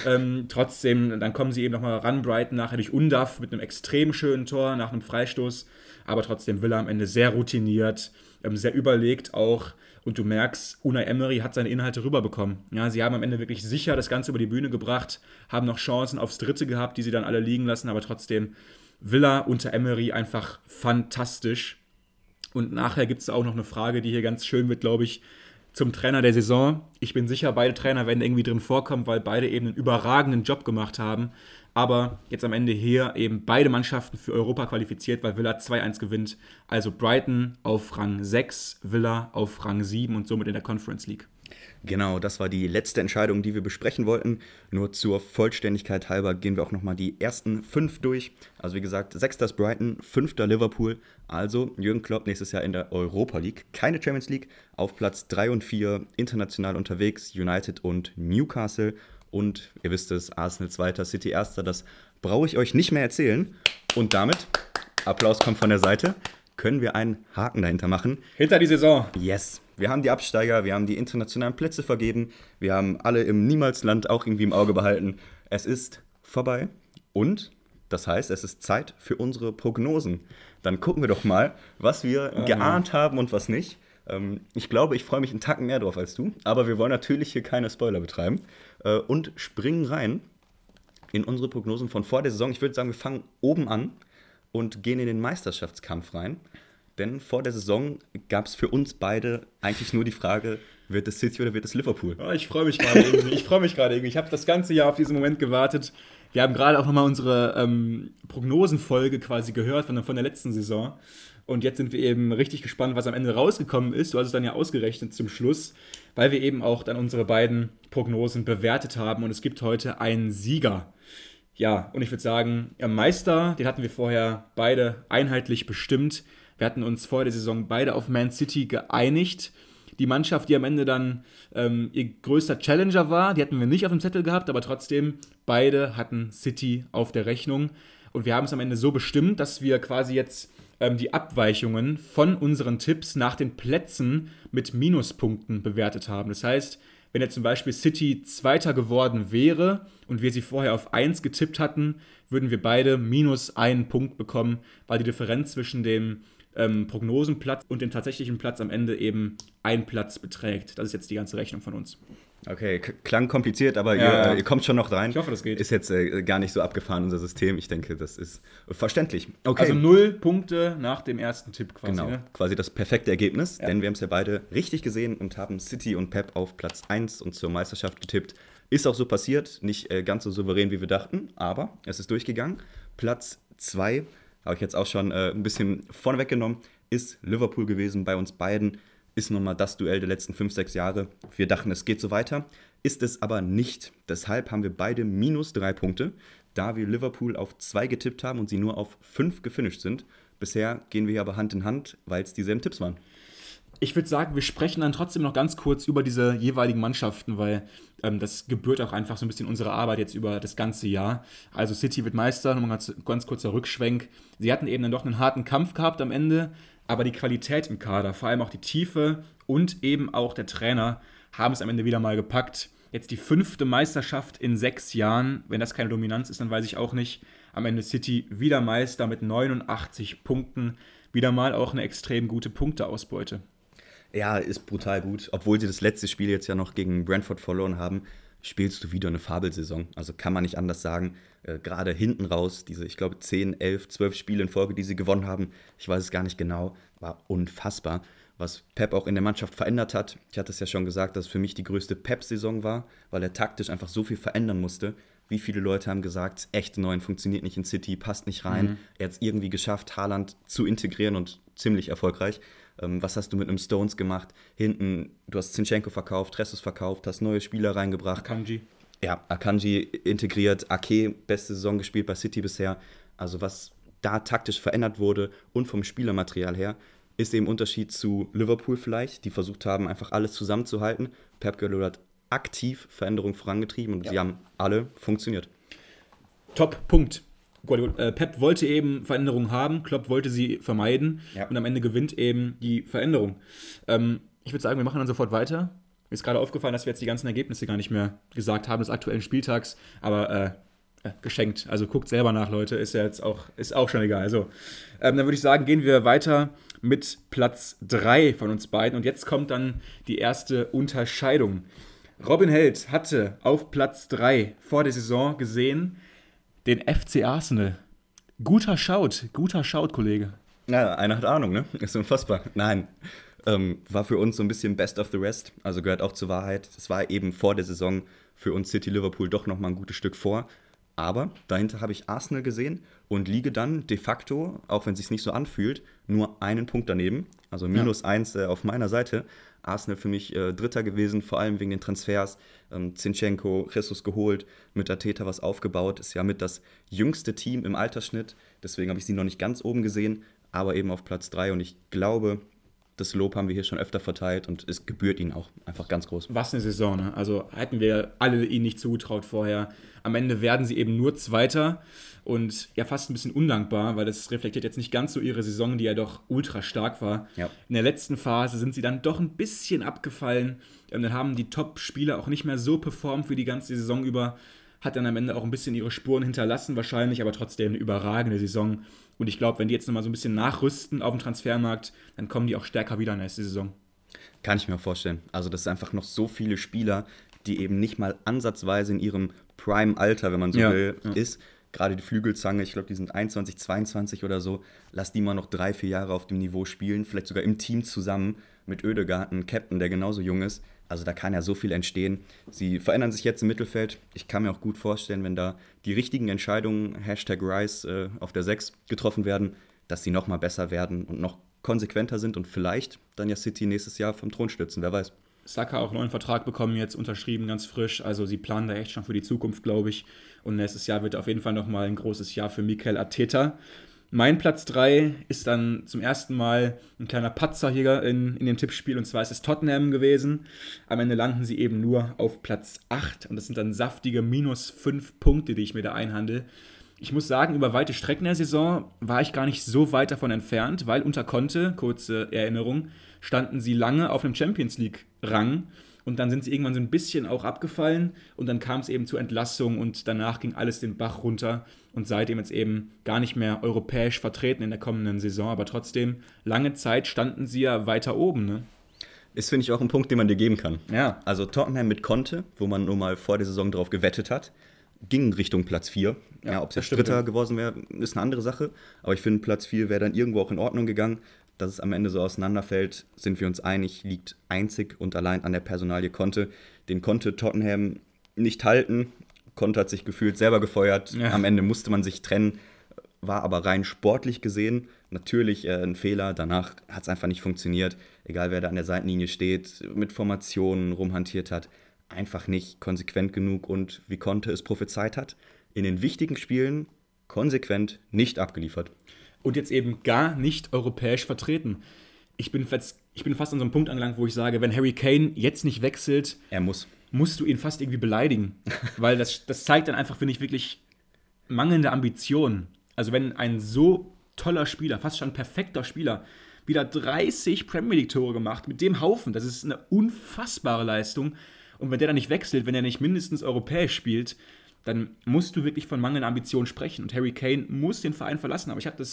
ähm, trotzdem, dann kommen sie eben nochmal ran, Brighton nachher durch Undaff mit einem extrem schönen Tor nach einem Freistoß, aber trotzdem Villa am Ende sehr routiniert, ähm, sehr überlegt auch und du merkst, Unai Emery hat seine Inhalte rüberbekommen. Ja, sie haben am Ende wirklich sicher das Ganze über die Bühne gebracht, haben noch Chancen aufs Dritte gehabt, die sie dann alle liegen lassen, aber trotzdem Villa unter Emery einfach fantastisch. Und nachher gibt es auch noch eine Frage, die hier ganz schön wird, glaube ich, zum Trainer der Saison. Ich bin sicher, beide Trainer werden irgendwie drin vorkommen, weil beide eben einen überragenden Job gemacht haben. Aber jetzt am Ende hier eben beide Mannschaften für Europa qualifiziert, weil Villa 2-1 gewinnt. Also Brighton auf Rang 6, Villa auf Rang 7 und somit in der Conference League. Genau, das war die letzte Entscheidung, die wir besprechen wollten. Nur zur Vollständigkeit halber gehen wir auch nochmal die ersten fünf durch. Also wie gesagt, sechster ist Brighton, fünfter Liverpool. Also Jürgen Klopp nächstes Jahr in der Europa League, keine Champions League. Auf Platz 3 und 4 international unterwegs, United und Newcastle. Und ihr wisst es, Arsenal zweiter, City erster. Das brauche ich euch nicht mehr erzählen. Und damit, Applaus kommt von der Seite, können wir einen Haken dahinter machen. Hinter die Saison. Yes. Wir haben die Absteiger, wir haben die internationalen Plätze vergeben, wir haben alle im Niemalsland auch irgendwie im Auge behalten. Es ist vorbei und das heißt, es ist Zeit für unsere Prognosen. Dann gucken wir doch mal, was wir Aha. geahnt haben und was nicht. Ähm, ich glaube, ich freue mich einen Tacken mehr drauf als du, aber wir wollen natürlich hier keine Spoiler betreiben äh, und springen rein in unsere Prognosen von vor der Saison. Ich würde sagen, wir fangen oben an und gehen in den Meisterschaftskampf rein. Denn vor der Saison gab es für uns beide eigentlich nur die Frage, wird es City oder wird es Liverpool? Oh, ich freue mich gerade irgendwie. Ich freue mich gerade irgendwie. Ich habe das ganze Jahr auf diesen Moment gewartet. Wir haben gerade auch nochmal unsere ähm, Prognosenfolge quasi gehört von, von der letzten Saison. Und jetzt sind wir eben richtig gespannt, was am Ende rausgekommen ist. Du hast es dann ja ausgerechnet zum Schluss, weil wir eben auch dann unsere beiden Prognosen bewertet haben. Und es gibt heute einen Sieger. Ja, und ich würde sagen, der Meister, den hatten wir vorher beide einheitlich bestimmt. Wir hatten uns vor der Saison beide auf Man City geeinigt. Die Mannschaft, die am Ende dann ähm, ihr größter Challenger war, die hatten wir nicht auf dem Zettel gehabt, aber trotzdem, beide hatten City auf der Rechnung. Und wir haben es am Ende so bestimmt, dass wir quasi jetzt ähm, die Abweichungen von unseren Tipps nach den Plätzen mit Minuspunkten bewertet haben. Das heißt, wenn jetzt zum Beispiel City Zweiter geworden wäre und wir sie vorher auf 1 getippt hatten, würden wir beide minus einen Punkt bekommen, weil die Differenz zwischen dem ähm, Prognosenplatz und den tatsächlichen Platz am Ende eben ein Platz beträgt. Das ist jetzt die ganze Rechnung von uns. Okay, klang kompliziert, aber ja, ihr, ihr, kommt schon noch rein. Ich hoffe, das geht. Ist jetzt äh, gar nicht so abgefahren, unser System. Ich denke, das ist verständlich. Okay. Also null Punkte nach dem ersten Tipp quasi. Genau, ne? quasi das perfekte Ergebnis, ja. denn wir haben es ja beide richtig gesehen und haben City und Pep auf Platz 1 und zur Meisterschaft getippt. Ist auch so passiert, nicht äh, ganz so souverän, wie wir dachten, aber es ist durchgegangen. Platz 2 habe ich jetzt auch schon äh, ein bisschen vorneweg genommen, ist Liverpool gewesen bei uns beiden. Ist nun mal das Duell der letzten 5, 6 Jahre. Wir dachten, es geht so weiter. Ist es aber nicht. Deshalb haben wir beide minus drei Punkte, da wir Liverpool auf 2 getippt haben und sie nur auf 5 gefinisht sind. Bisher gehen wir aber Hand in Hand, weil es dieselben Tipps waren ich würde sagen, wir sprechen dann trotzdem noch ganz kurz über diese jeweiligen Mannschaften, weil ähm, das gebührt auch einfach so ein bisschen unsere Arbeit jetzt über das ganze Jahr. Also City wird Meister, nochmal ganz, ganz kurzer Rückschwenk. Sie hatten eben dann doch einen harten Kampf gehabt am Ende, aber die Qualität im Kader, vor allem auch die Tiefe und eben auch der Trainer haben es am Ende wieder mal gepackt. Jetzt die fünfte Meisterschaft in sechs Jahren. Wenn das keine Dominanz ist, dann weiß ich auch nicht. Am Ende City wieder Meister mit 89 Punkten. Wieder mal auch eine extrem gute Punkteausbeute. Ja, ist brutal gut. Obwohl sie das letzte Spiel jetzt ja noch gegen Brentford verloren haben, spielst du wieder eine Fabelsaison. Also kann man nicht anders sagen. Äh, Gerade hinten raus, diese, ich glaube, 10, 11, 12 Spiele in Folge, die sie gewonnen haben, ich weiß es gar nicht genau, war unfassbar. Was Pep auch in der Mannschaft verändert hat. Ich hatte es ja schon gesagt, dass es für mich die größte Pep-Saison war, weil er taktisch einfach so viel verändern musste. Wie viele Leute haben gesagt, echte Neuen funktioniert nicht in City, passt nicht rein. Mhm. Er hat es irgendwie geschafft, Haaland zu integrieren und ziemlich erfolgreich. Ähm, was hast du mit einem Stones gemacht? Hinten, du hast Zinchenko verkauft, Tressus verkauft, hast neue Spieler reingebracht. Akanji. Ja, Akanji integriert, Ake, beste Saison gespielt bei City bisher. Also was da taktisch verändert wurde und vom Spielermaterial her, ist eben Unterschied zu Liverpool vielleicht, die versucht haben, einfach alles zusammenzuhalten. Pep Guardiola hat aktiv Veränderungen vorangetrieben und ja. sie haben alle funktioniert. Top, Punkt. Äh, Pep wollte eben Veränderungen haben, Klopp wollte sie vermeiden ja. und am Ende gewinnt eben die Veränderung. Ähm, ich würde sagen, wir machen dann sofort weiter. Mir ist gerade aufgefallen, dass wir jetzt die ganzen Ergebnisse gar nicht mehr gesagt haben des aktuellen Spieltags, aber äh, äh, geschenkt. Also guckt selber nach, Leute, ist ja jetzt auch, ist auch schon egal. Also, ähm, dann würde ich sagen, gehen wir weiter mit Platz 3 von uns beiden. Und jetzt kommt dann die erste Unterscheidung. Robin Held hatte auf Platz 3 vor der Saison gesehen den FC Arsenal. Guter Schaut, guter Schaut, Kollege. Ja, einer hat Ahnung, ne? Ist unfassbar. Nein. Ähm, war für uns so ein bisschen Best of the Rest, also gehört auch zur Wahrheit. Es war eben vor der Saison für uns City Liverpool doch nochmal ein gutes Stück vor. Aber dahinter habe ich Arsenal gesehen und liege dann de facto, auch wenn es sich nicht so anfühlt, nur einen Punkt daneben. Also minus ja. eins äh, auf meiner Seite. Arsenal für mich äh, Dritter gewesen, vor allem wegen den Transfers. Ähm, Zinchenko, Jesus geholt, mit Ateta was aufgebaut. Ist ja mit das jüngste Team im Altersschnitt. Deswegen habe ich sie noch nicht ganz oben gesehen, aber eben auf Platz 3. Und ich glaube, das Lob haben wir hier schon öfter verteilt und es gebührt ihnen auch einfach ganz groß. Was eine Saison, ne? Also hätten wir alle ihnen nicht zugetraut vorher. Am Ende werden sie eben nur Zweiter und ja fast ein bisschen undankbar, weil das reflektiert jetzt nicht ganz so ihre Saison, die ja doch ultra stark war. Ja. In der letzten Phase sind sie dann doch ein bisschen abgefallen. Und ähm, dann haben die Top-Spieler auch nicht mehr so performt für die ganze Saison über. Hat dann am Ende auch ein bisschen ihre Spuren hinterlassen, wahrscheinlich, aber trotzdem eine überragende Saison. Und ich glaube, wenn die jetzt nochmal so ein bisschen nachrüsten auf dem Transfermarkt, dann kommen die auch stärker wieder nächste Saison. Kann ich mir vorstellen. Also, das ist einfach noch so viele Spieler, die eben nicht mal ansatzweise in ihrem Prime-Alter, wenn man so ja, will, ja. ist. Gerade die Flügelzange, ich glaube, die sind 21, 22 oder so. Lass die mal noch drei, vier Jahre auf dem Niveau spielen, vielleicht sogar im Team zusammen mit Ödegarten, Captain, der genauso jung ist. Also da kann ja so viel entstehen. Sie verändern sich jetzt im Mittelfeld. Ich kann mir auch gut vorstellen, wenn da die richtigen Entscheidungen, Hashtag Rise äh, auf der 6 getroffen werden, dass sie nochmal besser werden und noch konsequenter sind und vielleicht dann ja City nächstes Jahr vom Thron stützen, wer weiß. Saka auch einen neuen Vertrag bekommen, jetzt unterschrieben, ganz frisch. Also sie planen da echt schon für die Zukunft, glaube ich. Und nächstes Jahr wird auf jeden Fall nochmal ein großes Jahr für Mikel Arteta. Mein Platz 3 ist dann zum ersten Mal ein kleiner Patzer hier in, in dem Tippspiel und zwar ist es Tottenham gewesen. Am Ende landen sie eben nur auf Platz 8 und das sind dann saftige minus 5 Punkte, die ich mir da einhandle. Ich muss sagen, über weite Strecken der Saison war ich gar nicht so weit davon entfernt, weil unter Conte, kurze Erinnerung, standen sie lange auf einem Champions League-Rang und dann sind sie irgendwann so ein bisschen auch abgefallen und dann kam es eben zur Entlassung und danach ging alles den Bach runter und seitdem jetzt eben gar nicht mehr europäisch vertreten in der kommenden Saison. Aber trotzdem, lange Zeit standen sie ja weiter oben. Ne? Ist, finde ich, auch ein Punkt, den man dir geben kann. Ja. Also Tottenham mit Conte, wo man nur mal vor der Saison drauf gewettet hat, ging Richtung Platz 4. Ja, ja ob es jetzt Dritter ja. geworden wäre, ist eine andere Sache. Aber ich finde, Platz 4 wäre dann irgendwo auch in Ordnung gegangen dass es am Ende so auseinanderfällt, sind wir uns einig, liegt einzig und allein an der Personalie Conte. Den konnte Tottenham nicht halten. Conte hat sich gefühlt selber gefeuert. Ja. Am Ende musste man sich trennen, war aber rein sportlich gesehen natürlich äh, ein Fehler. Danach hat es einfach nicht funktioniert. Egal wer da an der Seitenlinie steht, mit Formationen rumhantiert hat. Einfach nicht konsequent genug und wie Conte es prophezeit hat, in den wichtigen Spielen konsequent nicht abgeliefert und jetzt eben gar nicht europäisch vertreten. Ich bin, fast, ich bin fast an so einem Punkt angelangt, wo ich sage, wenn Harry Kane jetzt nicht wechselt, er muss. musst du ihn fast irgendwie beleidigen. Weil das, das zeigt dann einfach, finde ich, wirklich mangelnde Ambitionen. Also wenn ein so toller Spieler, fast schon ein perfekter Spieler, wieder 30 Premier League-Tore gemacht mit dem Haufen, das ist eine unfassbare Leistung. Und wenn der dann nicht wechselt, wenn er nicht mindestens europäisch spielt, dann musst du wirklich von mangelnder Ambition sprechen. Und Harry Kane muss den Verein verlassen. Aber ich habe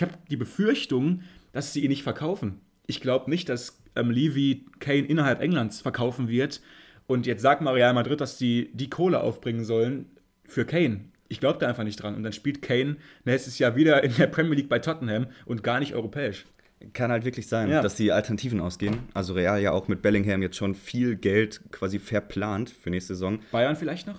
hab die Befürchtung, dass sie ihn nicht verkaufen. Ich glaube nicht, dass ähm, Levy Kane innerhalb Englands verkaufen wird. Und jetzt sagt mal Real Madrid, dass sie die Kohle aufbringen sollen für Kane. Ich glaube da einfach nicht dran. Und dann spielt Kane nächstes Jahr wieder in der Premier League bei Tottenham und gar nicht europäisch. Kann halt wirklich sein, ja. dass die Alternativen ausgehen. Also Real ja auch mit Bellingham jetzt schon viel Geld quasi verplant für nächste Saison. Bayern vielleicht noch?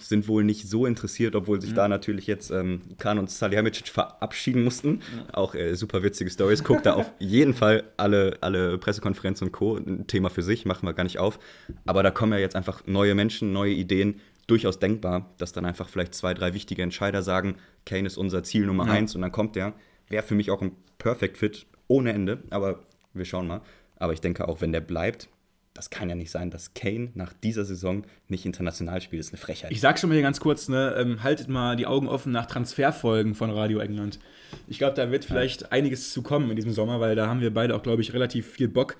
Sind wohl nicht so interessiert, obwohl sich mhm. da natürlich jetzt ähm, Kahn und Salihamidzic verabschieden mussten. Mhm. Auch äh, super witzige Stories. Guckt da auf jeden Fall alle, alle Pressekonferenzen und Co. Ein Thema für sich, machen wir gar nicht auf. Aber da kommen ja jetzt einfach neue Menschen, neue Ideen. Durchaus denkbar, dass dann einfach vielleicht zwei, drei wichtige Entscheider sagen, Kane ist unser Ziel Nummer ja. eins und dann kommt der. Wäre für mich auch ein Perfect Fit ohne Ende, aber wir schauen mal. Aber ich denke auch, wenn der bleibt, das kann ja nicht sein, dass Kane nach dieser Saison nicht international spielt. Das ist eine Frechheit. Ich sag schon mal hier ganz kurz, ne, ähm, haltet mal die Augen offen nach Transferfolgen von Radio England. Ich glaube, da wird vielleicht ja. einiges zu kommen in diesem Sommer, weil da haben wir beide auch, glaube ich, relativ viel Bock.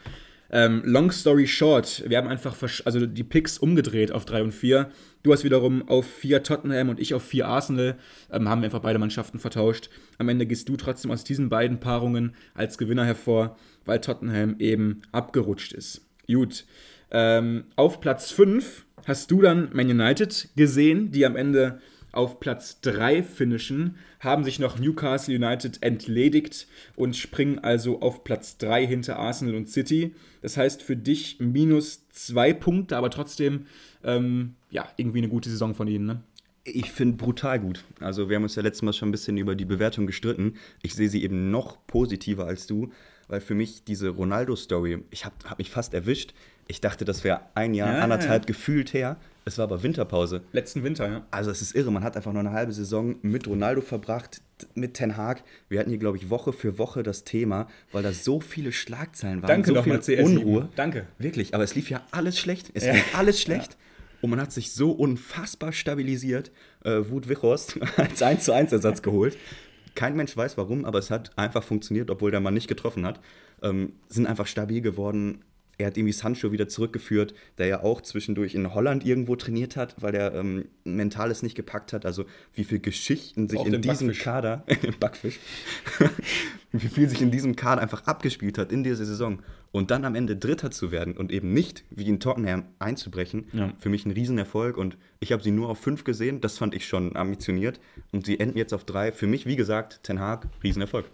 Ähm, long story short, wir haben einfach also die Picks umgedreht auf 3 und 4. Du hast wiederum auf 4 Tottenham und ich auf 4 Arsenal. Ähm, haben wir einfach beide Mannschaften vertauscht. Am Ende gehst du trotzdem aus diesen beiden Paarungen als Gewinner hervor, weil Tottenham eben abgerutscht ist. Gut. Ähm, auf Platz 5 hast du dann Man United gesehen, die am Ende auf Platz 3 finishen, haben sich noch Newcastle United entledigt und springen also auf Platz 3 hinter Arsenal und City. Das heißt für dich minus zwei Punkte, aber trotzdem ähm, ja, irgendwie eine gute Saison von ihnen. Ne? Ich finde brutal gut. Also wir haben uns ja letztes Mal schon ein bisschen über die Bewertung gestritten. Ich sehe sie eben noch positiver als du, weil für mich diese Ronaldo-Story, ich habe hab mich fast erwischt. Ich dachte, das wäre ein Jahr, ja, anderthalb ja. gefühlt her. Es war aber Winterpause. Letzten Winter, ja. Also es ist irre. Man hat einfach nur eine halbe Saison mit Ronaldo verbracht, mit Ten Hag. Wir hatten hier, glaube ich, Woche für Woche das Thema, weil da so viele Schlagzeilen waren. Danke so viel CS Unruhe. Danke. Wirklich. Aber es lief ja alles schlecht. Es ja. lief alles schlecht. Und man hat sich so unfassbar stabilisiert. Äh, Wut Wichhorst als 1 zu 1 Ersatz geholt. Kein Mensch weiß warum, aber es hat einfach funktioniert, obwohl der Mann nicht getroffen hat. Ähm, sind einfach stabil geworden. Er hat irgendwie Sancho wieder zurückgeführt, der ja auch zwischendurch in Holland irgendwo trainiert hat, weil er ähm, Mentales nicht gepackt hat. Also wie viele Geschichten sich auch in diesem Backfisch. Kader, Backfisch, wie viel sich in diesem Kader einfach abgespielt hat in dieser Saison. Und dann am Ende Dritter zu werden und eben nicht wie in Tottenham einzubrechen, ja. für mich ein Riesenerfolg. Und ich habe sie nur auf fünf gesehen, das fand ich schon ambitioniert. Und sie enden jetzt auf drei. Für mich, wie gesagt, Ten Hag, Riesenerfolg.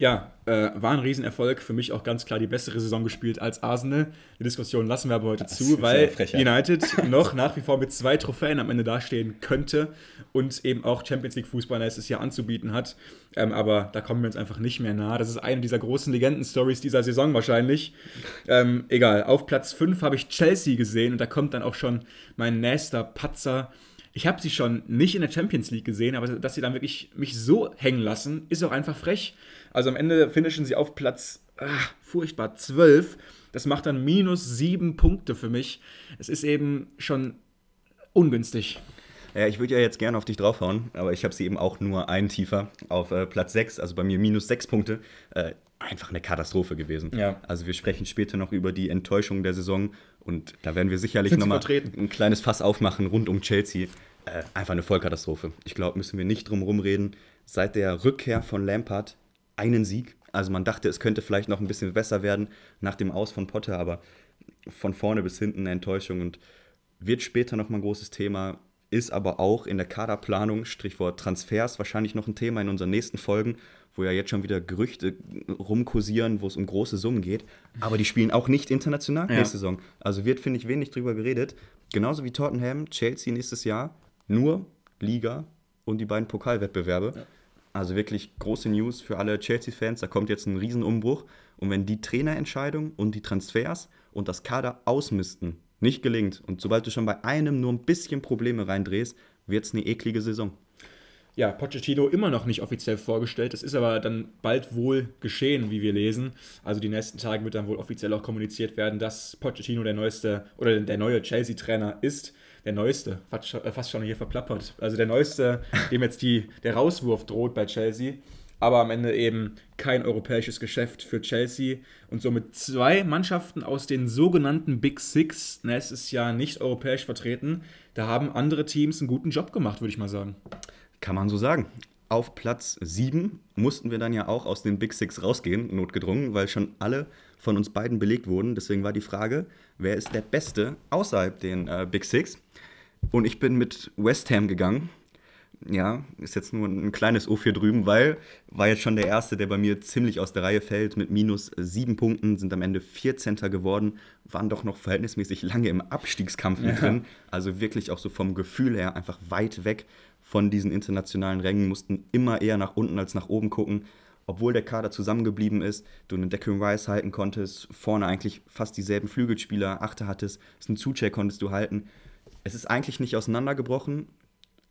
Ja, äh, war ein Riesenerfolg. Für mich auch ganz klar die bessere Saison gespielt als Arsenal. Die Diskussion lassen wir aber heute das zu, weil United noch nach wie vor mit zwei Trophäen am Ende dastehen könnte und eben auch Champions League Fußball nächstes Jahr anzubieten hat. Ähm, aber da kommen wir uns einfach nicht mehr nah. Das ist eine dieser großen Legenden-Stories dieser Saison wahrscheinlich. Ähm, egal, auf Platz 5 habe ich Chelsea gesehen und da kommt dann auch schon mein nächster Patzer ich habe sie schon nicht in der Champions League gesehen, aber dass sie dann wirklich mich so hängen lassen, ist auch einfach frech. Also am Ende finishen sie auf Platz ach, furchtbar 12. Das macht dann minus sieben Punkte für mich. Es ist eben schon ungünstig. Ja, ich würde ja jetzt gerne auf dich draufhauen, aber ich habe sie eben auch nur einen tiefer auf äh, Platz 6, also bei mir minus 6 Punkte. Äh, einfach eine Katastrophe gewesen. Ja. Also wir sprechen später noch über die Enttäuschung der Saison und da werden wir sicherlich nochmal ein kleines Fass aufmachen rund um Chelsea. Äh, einfach eine Vollkatastrophe. Ich glaube, müssen wir nicht drum rumreden. Seit der Rückkehr von Lampard einen Sieg. Also man dachte, es könnte vielleicht noch ein bisschen besser werden nach dem Aus von Potter, aber von vorne bis hinten eine Enttäuschung und wird später nochmal ein großes Thema, ist aber auch in der Kaderplanung, Strichwort Transfers, wahrscheinlich noch ein Thema in unseren nächsten Folgen, wo ja jetzt schon wieder Gerüchte rumkursieren, wo es um große Summen geht. Aber die spielen auch nicht international ja. nächste Saison. Also wird, finde ich, wenig drüber geredet. Genauso wie Tottenham, Chelsea nächstes Jahr, nur Liga und die beiden Pokalwettbewerbe. Ja. Also wirklich große News für alle Chelsea-Fans. Da kommt jetzt ein Riesenumbruch. Und wenn die Trainerentscheidung und die Transfers und das Kader ausmisten nicht gelingt und sobald du schon bei einem nur ein bisschen Probleme reindrehst, wird es eine eklige Saison. Ja, Pochettino immer noch nicht offiziell vorgestellt. Das ist aber dann bald wohl geschehen, wie wir lesen. Also die nächsten Tage wird dann wohl offiziell auch kommuniziert werden, dass Pochettino der neueste oder der neue Chelsea-Trainer ist der Neueste, äh, fast schon hier verplappert. Also der Neueste, dem jetzt die, der Rauswurf droht bei Chelsea. Aber am Ende eben kein europäisches Geschäft für Chelsea und somit zwei Mannschaften aus den sogenannten Big Six nächstes Jahr nicht europäisch vertreten. Da haben andere Teams einen guten Job gemacht, würde ich mal sagen. Kann man so sagen. Auf Platz 7 mussten wir dann ja auch aus den Big Six rausgehen, notgedrungen, weil schon alle von uns beiden belegt wurden. Deswegen war die Frage, wer ist der Beste außerhalb den äh, Big Six? Und ich bin mit West Ham gegangen. Ja, ist jetzt nur ein kleines O4 drüben, weil war jetzt schon der erste, der bei mir ziemlich aus der Reihe fällt. Mit minus sieben Punkten sind am Ende 14. geworden, waren doch noch verhältnismäßig lange im Abstiegskampf mit ja. drin. Also wirklich auch so vom Gefühl her einfach weit weg von diesen internationalen Rängen, mussten immer eher nach unten als nach oben gucken. Obwohl der Kader zusammengeblieben ist, du einen Declan Rice halten konntest, vorne eigentlich fast dieselben Flügelspieler, Achter hattest, einen Zucheck konntest du halten es ist eigentlich nicht auseinandergebrochen,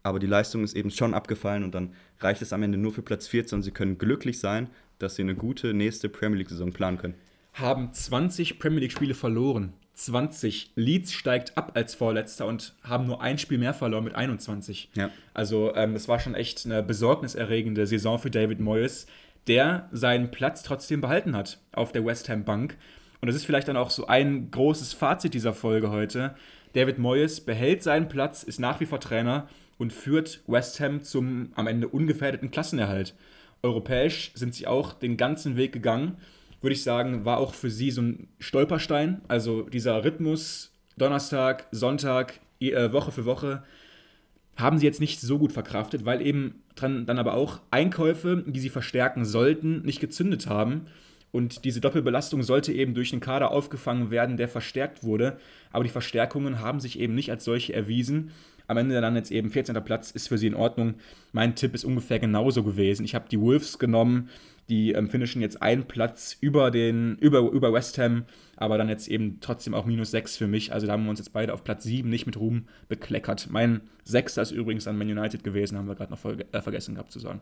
aber die Leistung ist eben schon abgefallen und dann reicht es am Ende nur für Platz 14 und sie können glücklich sein, dass sie eine gute nächste Premier League-Saison planen können. Haben 20 Premier League-Spiele verloren. 20. Leeds steigt ab als Vorletzter und haben nur ein Spiel mehr verloren mit 21. Ja. Also ähm, das war schon echt eine besorgniserregende Saison für David Moyes, der seinen Platz trotzdem behalten hat auf der West Ham Bank Und das ist vielleicht dann auch so ein großes Fazit dieser Folge heute. David Moyes behält seinen Platz, ist nach wie vor Trainer und führt West Ham zum am Ende ungefährdeten Klassenerhalt. Europäisch sind sie auch den ganzen Weg gegangen. Würde ich sagen, war auch für sie so ein Stolperstein. Also dieser Rhythmus, Donnerstag, Sonntag, äh, Woche für Woche, haben sie jetzt nicht so gut verkraftet, weil eben dran, dann aber auch Einkäufe, die sie verstärken sollten, nicht gezündet haben. Und diese Doppelbelastung sollte eben durch den Kader aufgefangen werden, der verstärkt wurde. Aber die Verstärkungen haben sich eben nicht als solche erwiesen. Am Ende dann jetzt eben 14. Platz ist für sie in Ordnung. Mein Tipp ist ungefähr genauso gewesen. Ich habe die Wolves genommen, die ähm, finishen jetzt einen Platz über, den, über, über West Ham, aber dann jetzt eben trotzdem auch minus 6 für mich. Also da haben wir uns jetzt beide auf Platz 7 nicht mit Ruhm bekleckert. Mein Sechster ist übrigens an Man United gewesen, haben wir gerade noch äh, vergessen gehabt zu sagen.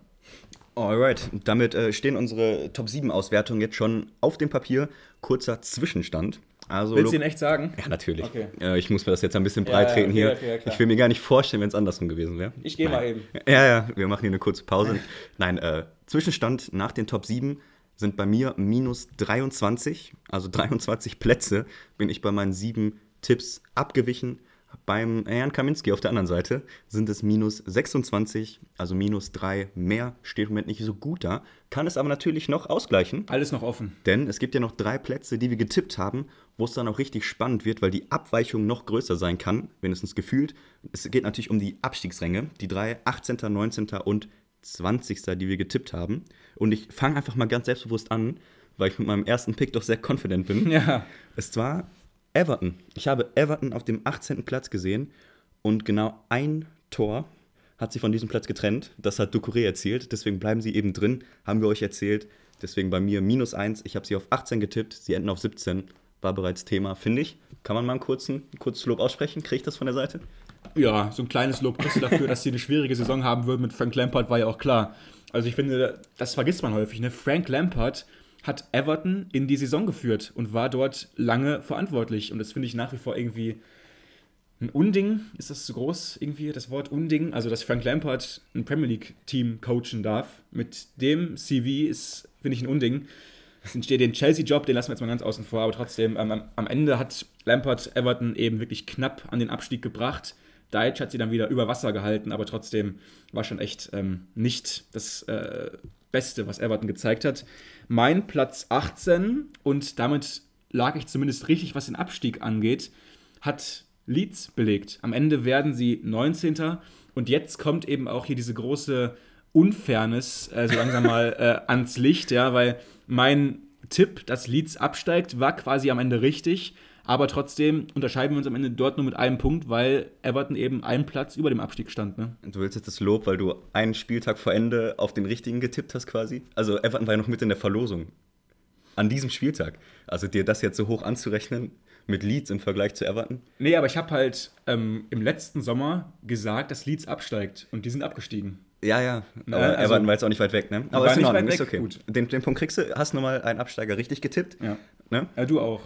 Alright, damit äh, stehen unsere Top 7 Auswertungen jetzt schon auf dem Papier. Kurzer Zwischenstand. Also, Willst du ihn echt sagen? Ja, natürlich. Okay. Äh, ich muss mir das jetzt ein bisschen breit treten ja, okay, hier. Okay, ich will mir gar nicht vorstellen, wenn es andersrum gewesen wäre. Ich gehe mal eben. Ja, ja, wir machen hier eine kurze Pause. Nein, äh, Zwischenstand nach den Top 7 sind bei mir minus 23, also 23 Plätze bin ich bei meinen sieben Tipps abgewichen. Beim Herrn Kaminski auf der anderen Seite sind es minus 26, also minus 3 mehr. Steht im Moment nicht so gut da, kann es aber natürlich noch ausgleichen. Alles noch offen. Denn es gibt ja noch drei Plätze, die wir getippt haben, wo es dann auch richtig spannend wird, weil die Abweichung noch größer sein kann, wenigstens gefühlt. Es geht natürlich um die Abstiegsränge, die drei 18., 19. und 20. die wir getippt haben. Und ich fange einfach mal ganz selbstbewusst an, weil ich mit meinem ersten Pick doch sehr confident bin. Ja. Es war Everton. Ich habe Everton auf dem 18. Platz gesehen und genau ein Tor hat sie von diesem Platz getrennt. Das hat Ducouré erzielt. Deswegen bleiben sie eben drin, haben wir euch erzählt. Deswegen bei mir minus 1. Ich habe sie auf 18 getippt, sie enden auf 17. War bereits Thema, finde ich. Kann man mal einen kurzen, ein kurzes Lob aussprechen? Kriege ich das von der Seite? Ja, so ein kleines Lob kriegst du dafür, dass sie eine schwierige Saison haben würden mit Frank Lampard, war ja auch klar. Also ich finde, das vergisst man häufig. Ne? Frank Lampard hat Everton in die Saison geführt und war dort lange verantwortlich. Und das finde ich nach wie vor irgendwie ein Unding. Ist das zu groß, irgendwie, das Wort Unding? Also, dass Frank Lampard ein Premier League-Team coachen darf. Mit dem CV ist, finde ich, ein Unding. Den Chelsea-Job, den lassen wir jetzt mal ganz außen vor, aber trotzdem, ähm, am Ende hat Lampard Everton eben wirklich knapp an den Abstieg gebracht. Deitch hat sie dann wieder über Wasser gehalten, aber trotzdem war schon echt ähm, nicht das äh, Beste, was Everton gezeigt hat. Mein Platz 18 und damit lag ich zumindest richtig, was den Abstieg angeht, hat Leeds belegt. Am Ende werden sie 19. Und jetzt kommt eben auch hier diese große Unfairness äh, so langsam mal äh, ans Licht, ja, weil mein Tipp, dass Leeds absteigt, war quasi am Ende richtig. Aber trotzdem unterscheiden wir uns am Ende dort nur mit einem Punkt, weil Everton eben einen Platz über dem Abstieg stand. Ne? Du willst jetzt das Lob, weil du einen Spieltag vor Ende auf den richtigen getippt hast quasi? Also Everton war ja noch mit in der Verlosung. An diesem Spieltag. Also dir das jetzt so hoch anzurechnen mit Leeds im Vergleich zu Everton? Nee, aber ich habe halt ähm, im letzten Sommer gesagt, dass Leeds absteigt und die sind abgestiegen. Ja, ja. Aber also, Everton war jetzt auch nicht weit weg, ne? Aber ist in Ordnung, ist okay. Gut. Den, den Punkt kriegst du, hast nochmal einen Absteiger richtig getippt. Ja. Ne? ja du auch.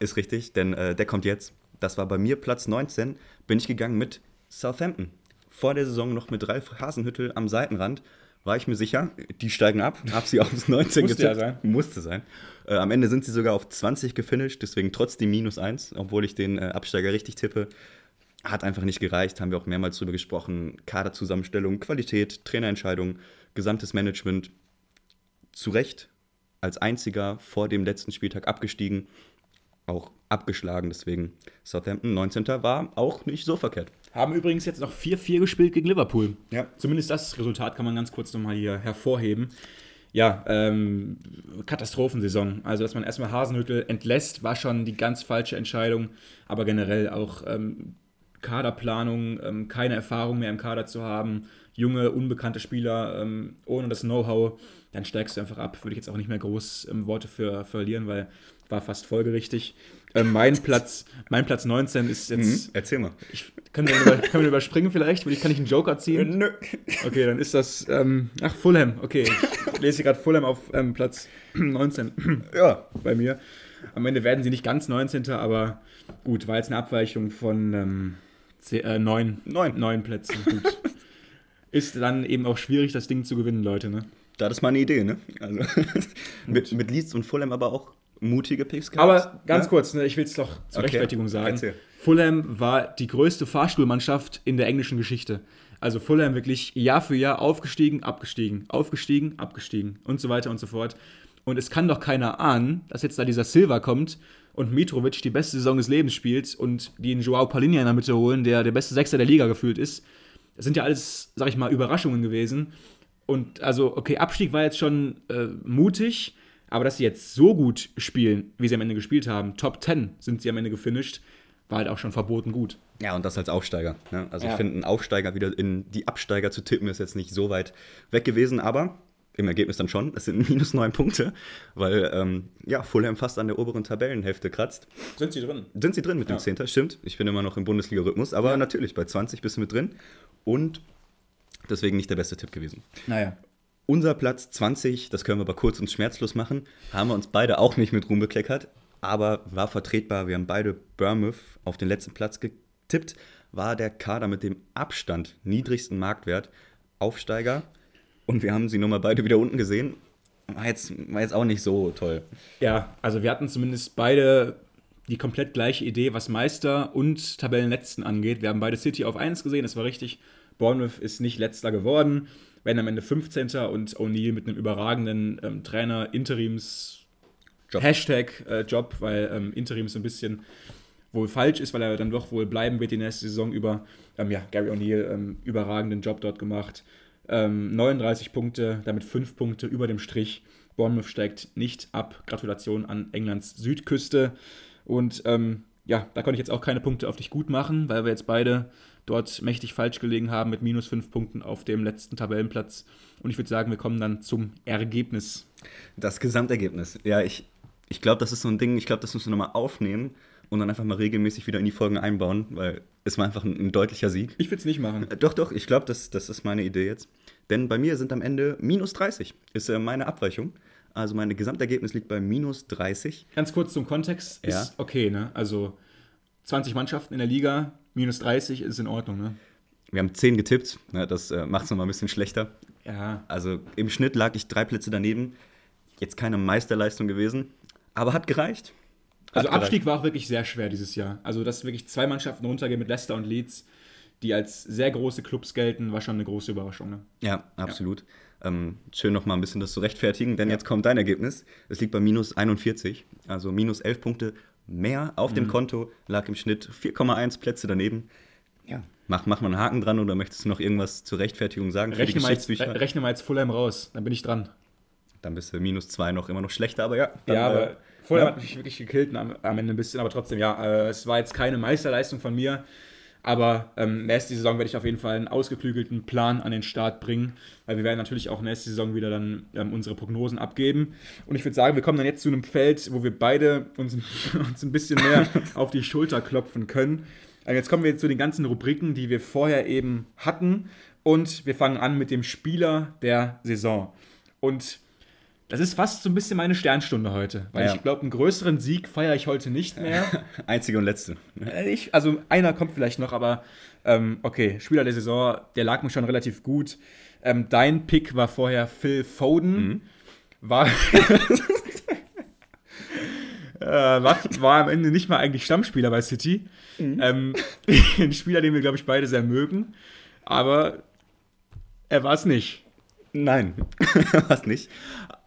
Ist richtig, denn äh, der kommt jetzt. Das war bei mir Platz 19. Bin ich gegangen mit Southampton. Vor der Saison noch mit Ralf Hasenhüttel am Seitenrand. War ich mir sicher, die steigen ab. Hab sie aufs 19 Musste getippt. Ja sein. Musste sein. Äh, am Ende sind sie sogar auf 20 gefinisht, deswegen trotzdem minus 1, obwohl ich den äh, Absteiger richtig tippe. Hat einfach nicht gereicht, haben wir auch mehrmals drüber gesprochen. Kaderzusammenstellung, Qualität, Trainerentscheidung, gesamtes Management. Zu Recht als einziger vor dem letzten Spieltag abgestiegen auch abgeschlagen. Deswegen Southampton 19. war auch nicht so verkehrt. Haben übrigens jetzt noch 4-4 gespielt gegen Liverpool. Ja. Zumindest das Resultat kann man ganz kurz nochmal hier hervorheben. Ja, ähm, Katastrophensaison. Also, dass man erstmal Hasenhüttel entlässt, war schon die ganz falsche Entscheidung. Aber generell auch ähm, Kaderplanung, ähm, keine Erfahrung mehr im Kader zu haben, junge, unbekannte Spieler ähm, ohne das Know-how, dann steigst du einfach ab. Würde ich jetzt auch nicht mehr groß ähm, Worte für verlieren, weil war fast folgerichtig. Äh, mein, Platz, mein Platz 19 ist jetzt. Mhm, erzähl mal. Ich, können, wir über, können wir überspringen vielleicht? Kann ich einen Joker ziehen? Nö. Okay, dann ist das. Ähm, ach, Fulham. Okay, ich lese gerade Fulham auf ähm, Platz 19. ja. Bei mir. Am Ende werden sie nicht ganz 19. Aber gut, war jetzt eine Abweichung von ähm, zehn, äh, neun, neun. neun Plätzen. Gut. ist dann eben auch schwierig, das Ding zu gewinnen, Leute. Ne? Da ist mal eine Idee, ne? Also mit, mit Leeds und Fulham aber auch mutige Picks gehabt. Aber ganz Ja? kurz, ne, ich will es doch zur Okay, Rechtfertigung sagen. erzähl. Fulham war die größte Fahrstuhlmannschaft in der englischen Geschichte. Also Fulham wirklich Jahr für Jahr aufgestiegen, abgestiegen, aufgestiegen, abgestiegen und so weiter und so fort. Und es kann doch keiner ahnen, dass jetzt da dieser Silva kommt und Mitrovic die beste Saison des Lebens spielt und die einen Joao Palinha in der Mitte holen, der der beste Sechser der Liga gefühlt ist. Das sind ja alles, sag ich mal, Überraschungen gewesen. Und also, okay, Abstieg war jetzt schon äh, mutig, aber dass sie jetzt so gut spielen, wie sie am Ende gespielt haben, Top 10 sind sie am Ende gefinisht, war halt auch schon verboten gut. Ja, und das als Aufsteiger. Ne? Also Ja. ich finde, einen Aufsteiger wieder in die Absteiger zu tippen, ist jetzt nicht so weit weg gewesen, aber im Ergebnis dann schon. Es sind minus neun Punkte, weil ähm, ja, Fulham fast an der oberen Tabellenhälfte kratzt. Sind sie drin? Sind sie drin mit dem Ja. Zehnter? Stimmt. Ich bin immer noch im Bundesliga-Rhythmus, aber Ja. natürlich, bei 20 bist du mit drin. Und deswegen nicht der beste Tipp gewesen. Naja. Unser Platz 20, das können wir aber kurz und schmerzlos machen, haben wir uns beide auch nicht mit Ruhm bekleckert, aber war vertretbar. Wir haben beide Bournemouth auf den letzten Platz getippt. War der Kader mit dem Abstand niedrigsten Marktwert Aufsteiger und wir haben sie nochmal beide wieder unten gesehen. War jetzt, war jetzt auch nicht so toll. Ja, also wir hatten zumindest beide die komplett gleiche Idee, was Meister und Tabellenletzten angeht. Wir haben beide City auf 1 gesehen, das war richtig. Bournemouth ist nicht letzter geworden, werden am Ende 15. und O'Neill mit einem überragenden ähm, Trainer, Interims Job. Hashtag äh, Job, weil ähm, Interim so ein bisschen wohl falsch ist, weil er dann doch wohl bleiben wird die nächste Saison über. Ähm, ja, Gary O'Neill, ähm, überragenden Job dort gemacht. Ähm, 39 Punkte, damit 5 Punkte über dem Strich. Bournemouth steigt nicht ab. Gratulation an Englands Südküste. Und ähm, ja, da konnte ich jetzt auch keine Punkte auf dich gut machen, weil wir jetzt beide dort mächtig falsch gelegen haben mit minus 5 Punkten auf dem letzten Tabellenplatz. Und ich würde sagen, wir kommen dann zum Ergebnis. Das Gesamtergebnis. Ja, ich, ich glaube, das ist so ein Ding, ich glaube, das müssen wir nochmal aufnehmen und dann einfach mal regelmäßig wieder in die Folgen einbauen, weil es war einfach ein, ein deutlicher Sieg. Ich würde es nicht machen. Äh, Doch, doch, ich glaube, das, das ist meine Idee jetzt. Denn bei mir sind am Ende minus 30, ist äh, meine Abweichung. Also mein Gesamtergebnis liegt bei minus 30. Ganz kurz zum Kontext, Ja. ist okay, ne? Also 20 Mannschaften in der Liga, minus 30 ist in Ordnung, ne? Wir haben 10 getippt, ne, das äh, macht es nochmal ein bisschen schlechter. Ja. Also im Schnitt lag ich drei Plätze daneben. Jetzt keine Meisterleistung gewesen, aber hat gereicht. Hat Also gereicht. Abstieg war auch wirklich sehr schwer dieses Jahr. Also, dass wirklich zwei Mannschaften runtergehen mit Leicester und Leeds, die als sehr große Clubs gelten, war schon eine große Überraschung, ne? Ja, absolut. Ähm, schön nochmal ein bisschen das zu rechtfertigen, denn jetzt kommt dein Ergebnis. Es liegt bei minus 41, also minus 11 Punkte mehr auf Mhm. dem Konto, lag im Schnitt 4,1 Plätze daneben. Ja. Mach, mach mal einen Haken dran oder möchtest du noch irgendwas zur Rechtfertigung sagen für die Rechne mal, jetzt, rechne mal jetzt Fulham raus, dann bin ich dran. Dann bist du minus 2 noch immer noch schlechter, aber ja. Dann, ja, äh, aber Fulham ja. hat mich wirklich gekillt am, am Ende ein bisschen, aber trotzdem, ja, äh, es war jetzt keine Meisterleistung von mir. Aber ähm, nächste Saison werde ich auf jeden Fall einen ausgeklügelten Plan an den Start bringen, weil wir werden natürlich auch nächste Saison wieder dann ähm, unsere Prognosen abgeben. Und ich würde sagen, wir kommen dann jetzt zu einem Feld, wo wir beide uns, uns ein bisschen mehr auf die Schulter klopfen können. Also jetzt kommen wir zu den ganzen Rubriken, die wir vorher eben hatten. Und wir fangen an mit dem Spieler der Saison. Und das ist fast so ein bisschen meine Sternstunde heute, weil Ja. ich glaube, einen größeren Sieg feiere ich heute nicht mehr. Einzige und letzte. Äh, ich, also einer kommt vielleicht noch, aber ähm, okay, Spieler der Saison, der lag mir schon relativ gut. Ähm, dein Pick war vorher Phil Foden. War, äh, war, war am Ende nicht mal eigentlich Stammspieler bei City. Ähm, ein Spieler, den wir, glaube ich, beide sehr mögen. Aber er war es nicht. Nein, was nicht.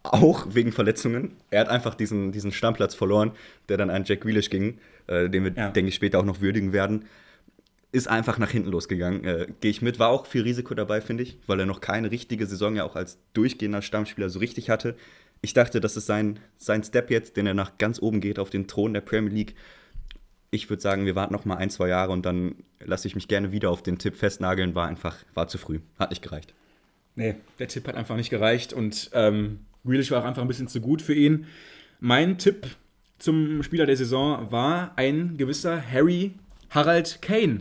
Auch wegen Verletzungen. Er hat einfach diesen, diesen Stammplatz verloren, der dann an Jack Grealish ging, äh, den wir, Ja. denke ich, später auch noch würdigen werden. Ist einfach nach hinten losgegangen. Äh, Gehe ich mit. War auch viel Risiko dabei, finde ich, weil er noch keine richtige Saison ja auch als durchgehender Stammspieler so richtig hatte. Ich dachte, das ist sein, sein Step jetzt, den er nach ganz oben geht auf den Thron der Premier League. Ich würde sagen, wir warten noch mal ein, zwei Jahre und dann lasse ich mich gerne wieder auf den Tipp festnageln. War einfach, war zu früh. Hat nicht gereicht. Nee, der Tipp hat einfach nicht gereicht und ähm, Grealish war auch einfach ein bisschen zu gut für ihn. Mein Tipp zum Spieler der Saison war ein gewisser Harry Harald Kane.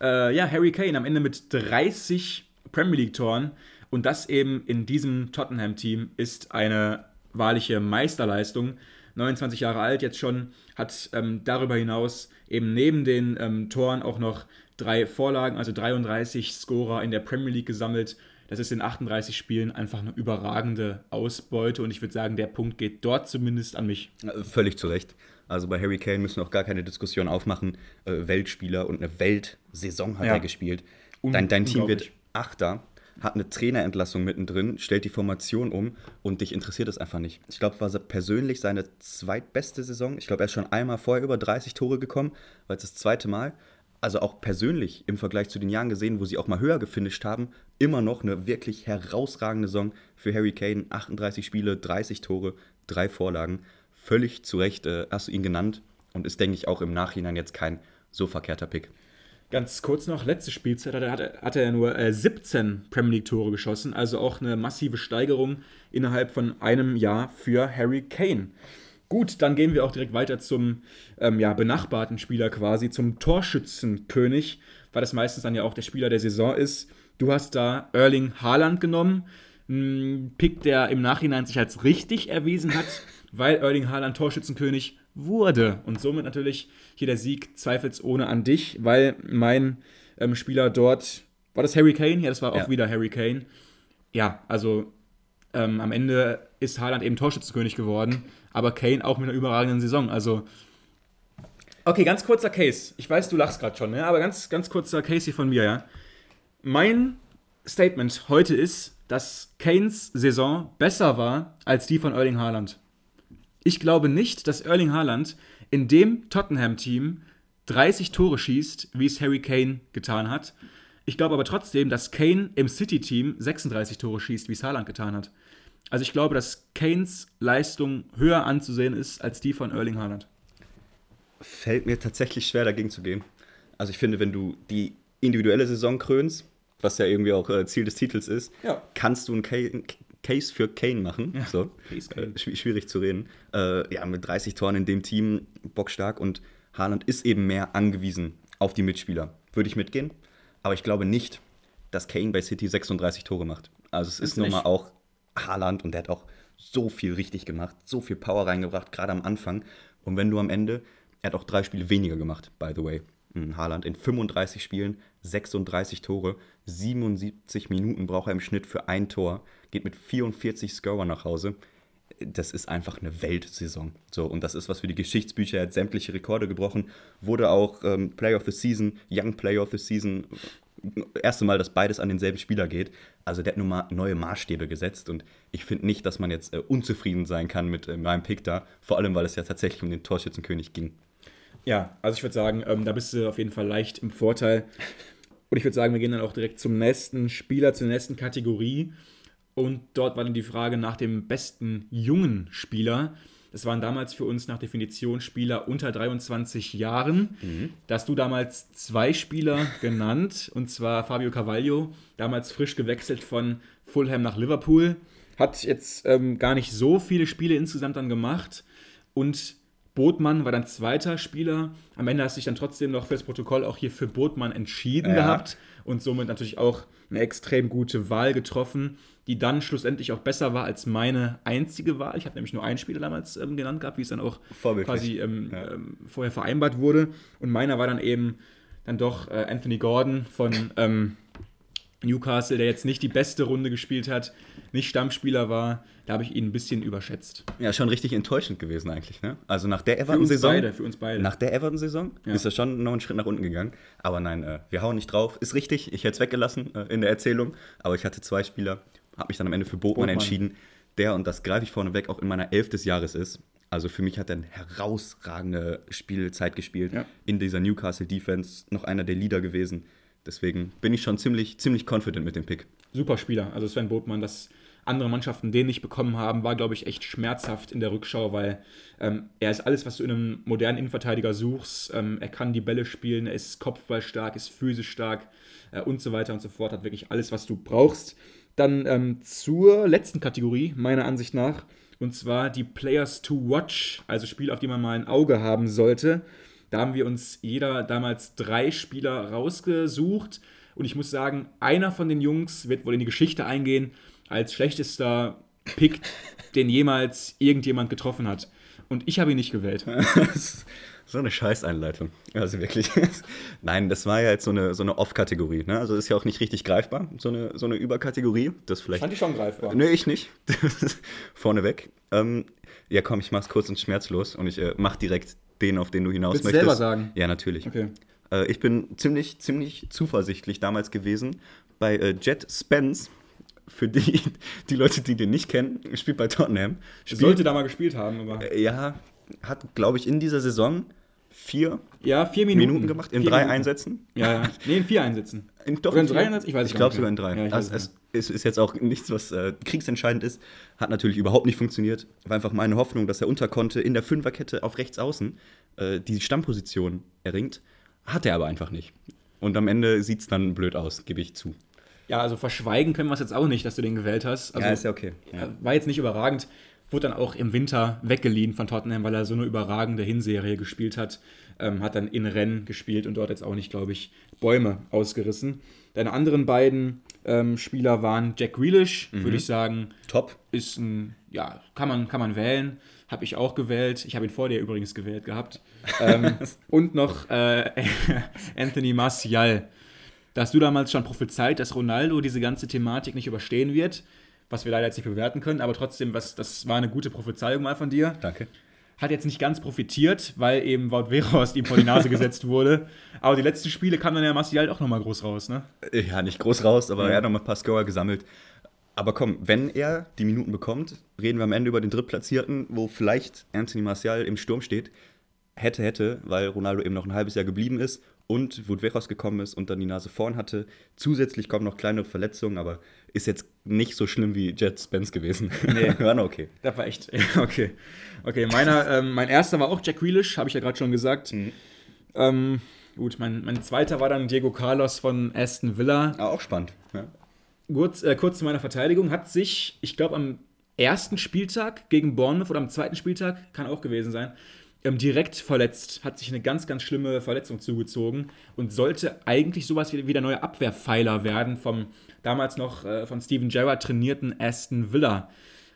Äh, ja, Harry Kane am Ende mit 30 Premier League-Toren und das eben in diesem Tottenham-Team ist eine wahrliche Meisterleistung. 29 Jahre alt jetzt schon, hat ähm, darüber hinaus eben neben den ähm, Toren auch noch drei Vorlagen, also 33 Scorer in der Premier League gesammelt. Das ist in 38 Spielen einfach eine überragende Ausbeute und ich würde sagen, der Punkt geht dort zumindest an mich. Äh, Völlig zu Recht. Also bei Harry Kane müssen wir auch gar keine Diskussion aufmachen. Äh, Weltspieler und eine Weltsaison hat Ja. er gespielt. Dein, dein Team wird. Achter, hat eine Trainerentlassung mittendrin, stellt die Formation um und dich interessiert es einfach nicht. Ich glaube, war persönlich seine zweitbeste Saison. Ich glaube, er ist schon einmal vorher über 30 Tore gekommen, weil es das zweite Mal. Also auch persönlich im Vergleich zu den Jahren gesehen, wo sie auch mal höher gefinisht haben, immer noch eine wirklich herausragende Saison für Harry Kane. 38 Spiele, 30 Tore, drei Vorlagen. Völlig zu Recht äh, hast du ihn genannt und ist, denke ich, auch im Nachhinein jetzt kein so verkehrter Pick. Ganz kurz noch, letzte Spielzeit hat er, hat er- hat er nur äh, 17 Premier League-Tore geschossen, also auch eine massive Steigerung innerhalb von einem Jahr für Harry Kane. Gut, dann gehen wir auch direkt weiter zum ähm, ja, benachbarten Spieler quasi, zum Torschützenkönig, weil das meistens dann ja auch der Spieler der Saison ist. Du hast da Erling Haaland genommen, ein Pick, der im Nachhinein sich als richtig erwiesen hat, weil Erling Haaland Torschützenkönig wurde. Und somit natürlich hier der Sieg zweifelsohne an dich, weil mein ähm, Spieler dort, war das Harry Kane? Ja, das war auch Ja. wieder Harry Kane. Ja, also ähm, am Ende ist Haaland eben Torschützenkönig geworden, aber Kane auch mit einer überragenden Saison. Also, okay, ganz kurzer Case. Ich weiß, du lachst gerade schon, ne? aber ganz, ganz kurzer Case hier von mir, ja. Mein Statement heute ist, dass Kanes Saison besser war als die von Erling Haaland. Ich glaube nicht, dass Erling Haaland in dem Tottenham-Team 30 Tore schießt, wie es Harry Kane getan hat. Ich glaube aber trotzdem, dass Kane im City-Team 36 Tore schießt, wie es Haaland getan hat. Also ich glaube, dass Kanes Leistung höher anzusehen ist als die von Erling Haaland. Fällt mir tatsächlich schwer, dagegen zu gehen. Also ich finde, wenn du die individuelle Saison krönst, was ja irgendwie auch äh, Ziel des Titels ist, Ja. kannst du einen Ca- Case für Kane machen. So. Case Kane. Äh, schwi- schwierig zu reden. Äh, ja, mit 30 Toren in dem Team, bockstark und Haaland ist eben mehr angewiesen auf die Mitspieler. Würde ich mitgehen. Aber ich glaube nicht, dass Kane bei City 36 Tore macht. Also es ist, Ist nun mal auch Haaland und der hat auch so viel richtig gemacht, so viel Power reingebracht, gerade am Anfang. Und wenn du am Ende, er hat auch drei Spiele weniger gemacht, by the way. Mhm, Haaland in 35 Spielen, 36 Tore, 77 Minuten braucht er im Schnitt für ein Tor, geht mit 44 Scorer nach Hause. Das ist einfach eine Weltsaison. So, und das ist was für die Geschichtsbücher. Er hat sämtliche Rekorde gebrochen, wurde auch ähm, Player of the Season, Young Player of the Season. Erste Mal, dass beides an denselben Spieler geht. Also der hat nun mal neue Maßstäbe gesetzt und ich finde nicht, dass man jetzt äh, unzufrieden sein kann mit äh, meinem Pick da. Vor allem, weil es ja tatsächlich um den Torschützenkönig ging. Ja, also ich würde sagen, ähm, da bist du auf jeden Fall leicht im Vorteil. Und ich würde sagen, wir gehen dann auch direkt zum nächsten Spieler, zur nächsten Kategorie. Und dort war dann die Frage nach dem besten jungen Spieler. Das waren damals für uns nach Definition Spieler unter 23 Jahren. Da hast du damals zwei Spieler genannt, und zwar Fabio Carvalho, damals frisch gewechselt von Fulham nach Liverpool. Hat jetzt ähm, gar nicht so viele Spiele insgesamt dann gemacht. Und Botmann war dann zweiter Spieler. Am Ende hast du dich dann trotzdem noch fürs Protokoll auch hier für Botmann entschieden Ja. gehabt und somit natürlich auch eine extrem gute Wahl getroffen, die dann schlussendlich auch besser war als meine einzige Wahl. Ich habe nämlich nur einen Spieler damals ähm, genannt gehabt, wie es dann auch quasi ähm, Ja. ähm, vorher vereinbart wurde. Und meiner war dann eben dann doch äh, Anthony Gordon von ähm, Newcastle, der jetzt nicht die beste Runde gespielt hat, nicht Stammspieler war. Da habe ich ihn ein bisschen überschätzt. Ja, schon richtig enttäuschend gewesen eigentlich. Ne? Also nach der Für uns Everton-Saison. beide, für uns beide. Nach der Everton-Saison Ja. ist er schon noch einen Schritt nach unten gegangen. Aber nein, äh, wir hauen nicht drauf. Ist richtig, ich hätte es weggelassen äh, in der Erzählung. Aber ich hatte zwei Spieler, habe mich dann am Ende für Botmann, Botmann. entschieden, der, und das greife ich vorneweg, auch in meiner Elf des Jahres ist. Also für mich hat er eine herausragende Spielzeit gespielt Ja. in dieser Newcastle-Defense. Noch einer der Leader gewesen. Deswegen bin ich schon ziemlich, ziemlich confident mit dem Pick. super Spieler. Also Sven Botmann, dass andere Mannschaften den nicht bekommen haben, war, glaube ich, echt schmerzhaft in der Rückschau, weil ähm, er ist alles, was du in einem modernen Innenverteidiger suchst. Ähm, er kann die Bälle spielen, er ist kopfballstark, ist physisch stark äh, und so weiter und so fort. Hat wirklich alles, was du brauchst. Dann ähm, zur letzten Kategorie, meiner Ansicht nach, und zwar die Players to Watch, also Spiele, auf die man mal ein Auge haben sollte. Da haben wir uns jeder damals drei Spieler rausgesucht. Und ich muss sagen, einer von den Jungs wird wohl in die Geschichte eingehen als schlechtester Pick, den jemals irgendjemand getroffen hat. und ich habe ihn nicht gewählt. so eine Scheißeinleitung. Also wirklich. Nein, das war ja jetzt so eine, so eine Off-Kategorie. Ne? Also ist ja auch nicht richtig greifbar, so eine, so eine Überkategorie. Das vielleicht. Fand ich schon greifbar. Nee, ich nicht. Vorneweg. Ähm, ja, komm, ich mach's kurz und schmerzlos und ich äh, mach direkt den, auf den du hinaus Willst möchtest. selber sagen? Ja, natürlich. Okay. Äh, ich bin ziemlich, ziemlich zuversichtlich damals gewesen bei äh, Jet Spence. Für die, die Leute, die den nicht kennen, spielt bei Tottenham. Spielt, Sollte da mal gespielt haben, aber. äh, ja, hat, glaube ich, in dieser Saison vier Ja, vier Minuten. Minuten gemacht, in Vier drei Minuten. Einsätzen. Ja, ja. Nee, in vier Einsätzen. In, doch, Oder in drei Einsätzen? Ich weiß Ich glaube sogar in drei. Ja, also, es ist, ist jetzt auch nichts, was äh, kriegsentscheidend ist. Hat natürlich überhaupt nicht funktioniert. War einfach meine Hoffnung, dass er unter konnte in der Fünferkette auf rechts außen äh, die Stammposition erringt. Hat er aber einfach nicht. Und am Ende sieht es dann blöd aus, gebe ich zu. Ja, also verschweigen können wir es jetzt auch nicht, dass du den gewählt hast. Also, ja, ist ja okay. Ja. äh, War jetzt nicht überragend. Wurde dann auch im Winter weggeliehen von Tottenham, weil er so eine überragende Hinserie gespielt hat. Ähm, hat dann in Rennes gespielt und dort jetzt auch nicht, glaube ich, Bäume ausgerissen. Deine anderen beiden ähm, Spieler waren Jack Grealish, Mhm. würde ich sagen, Top. ist ein, ja, kann man, kann man wählen. Habe ich auch gewählt. Ich habe ihn vor dir übrigens gewählt gehabt. Ähm, und noch äh, Anthony Martial. Da hast du damals schon prophezeit, dass Ronaldo diese ganze Thematik nicht überstehen wird, was wir leider jetzt nicht bewerten können, aber trotzdem, was, das war eine gute Prophezeiung mal von dir. Danke. Hat jetzt nicht ganz profitiert, weil eben Wout Weghorst ihm vor die Nase gesetzt wurde. Aber die letzten Spiele kam dann ja Martial auch nochmal groß raus, ne? Ja, nicht groß raus, aber Ja. er hat noch mal ein paar Scorer gesammelt. Aber komm, wenn er die Minuten bekommt, reden wir am Ende über den Drittplatzierten, wo vielleicht Anthony Martial im Sturm steht. Hätte, hätte, weil Ronaldo eben noch ein halbes Jahr geblieben ist und Wout Weghorst gekommen ist und dann die Nase vorn hatte. Zusätzlich kommen noch kleinere Verletzungen, aber ist jetzt nicht so schlimm wie Jet Spence gewesen. Nee. War noch okay. Das war echt, okay. Okay, meiner, ähm, mein erster war auch Jack Grealish, habe ich ja gerade schon gesagt. Ähm, gut, mein, mein zweiter war dann Diego Carlos von Aston Villa. Aber auch spannend. Ja. Kurz, äh, kurz zu meiner Verteidigung, hat sich, ich glaube, am ersten Spieltag gegen Bournemouth oder am zweiten Spieltag, kann auch gewesen sein, direkt verletzt, hat sich eine ganz, ganz schlimme Verletzung zugezogen und sollte eigentlich sowas wie, wie der neue Abwehrpfeiler werden vom damals noch äh, von Steven Gerrard trainierten Aston Villa.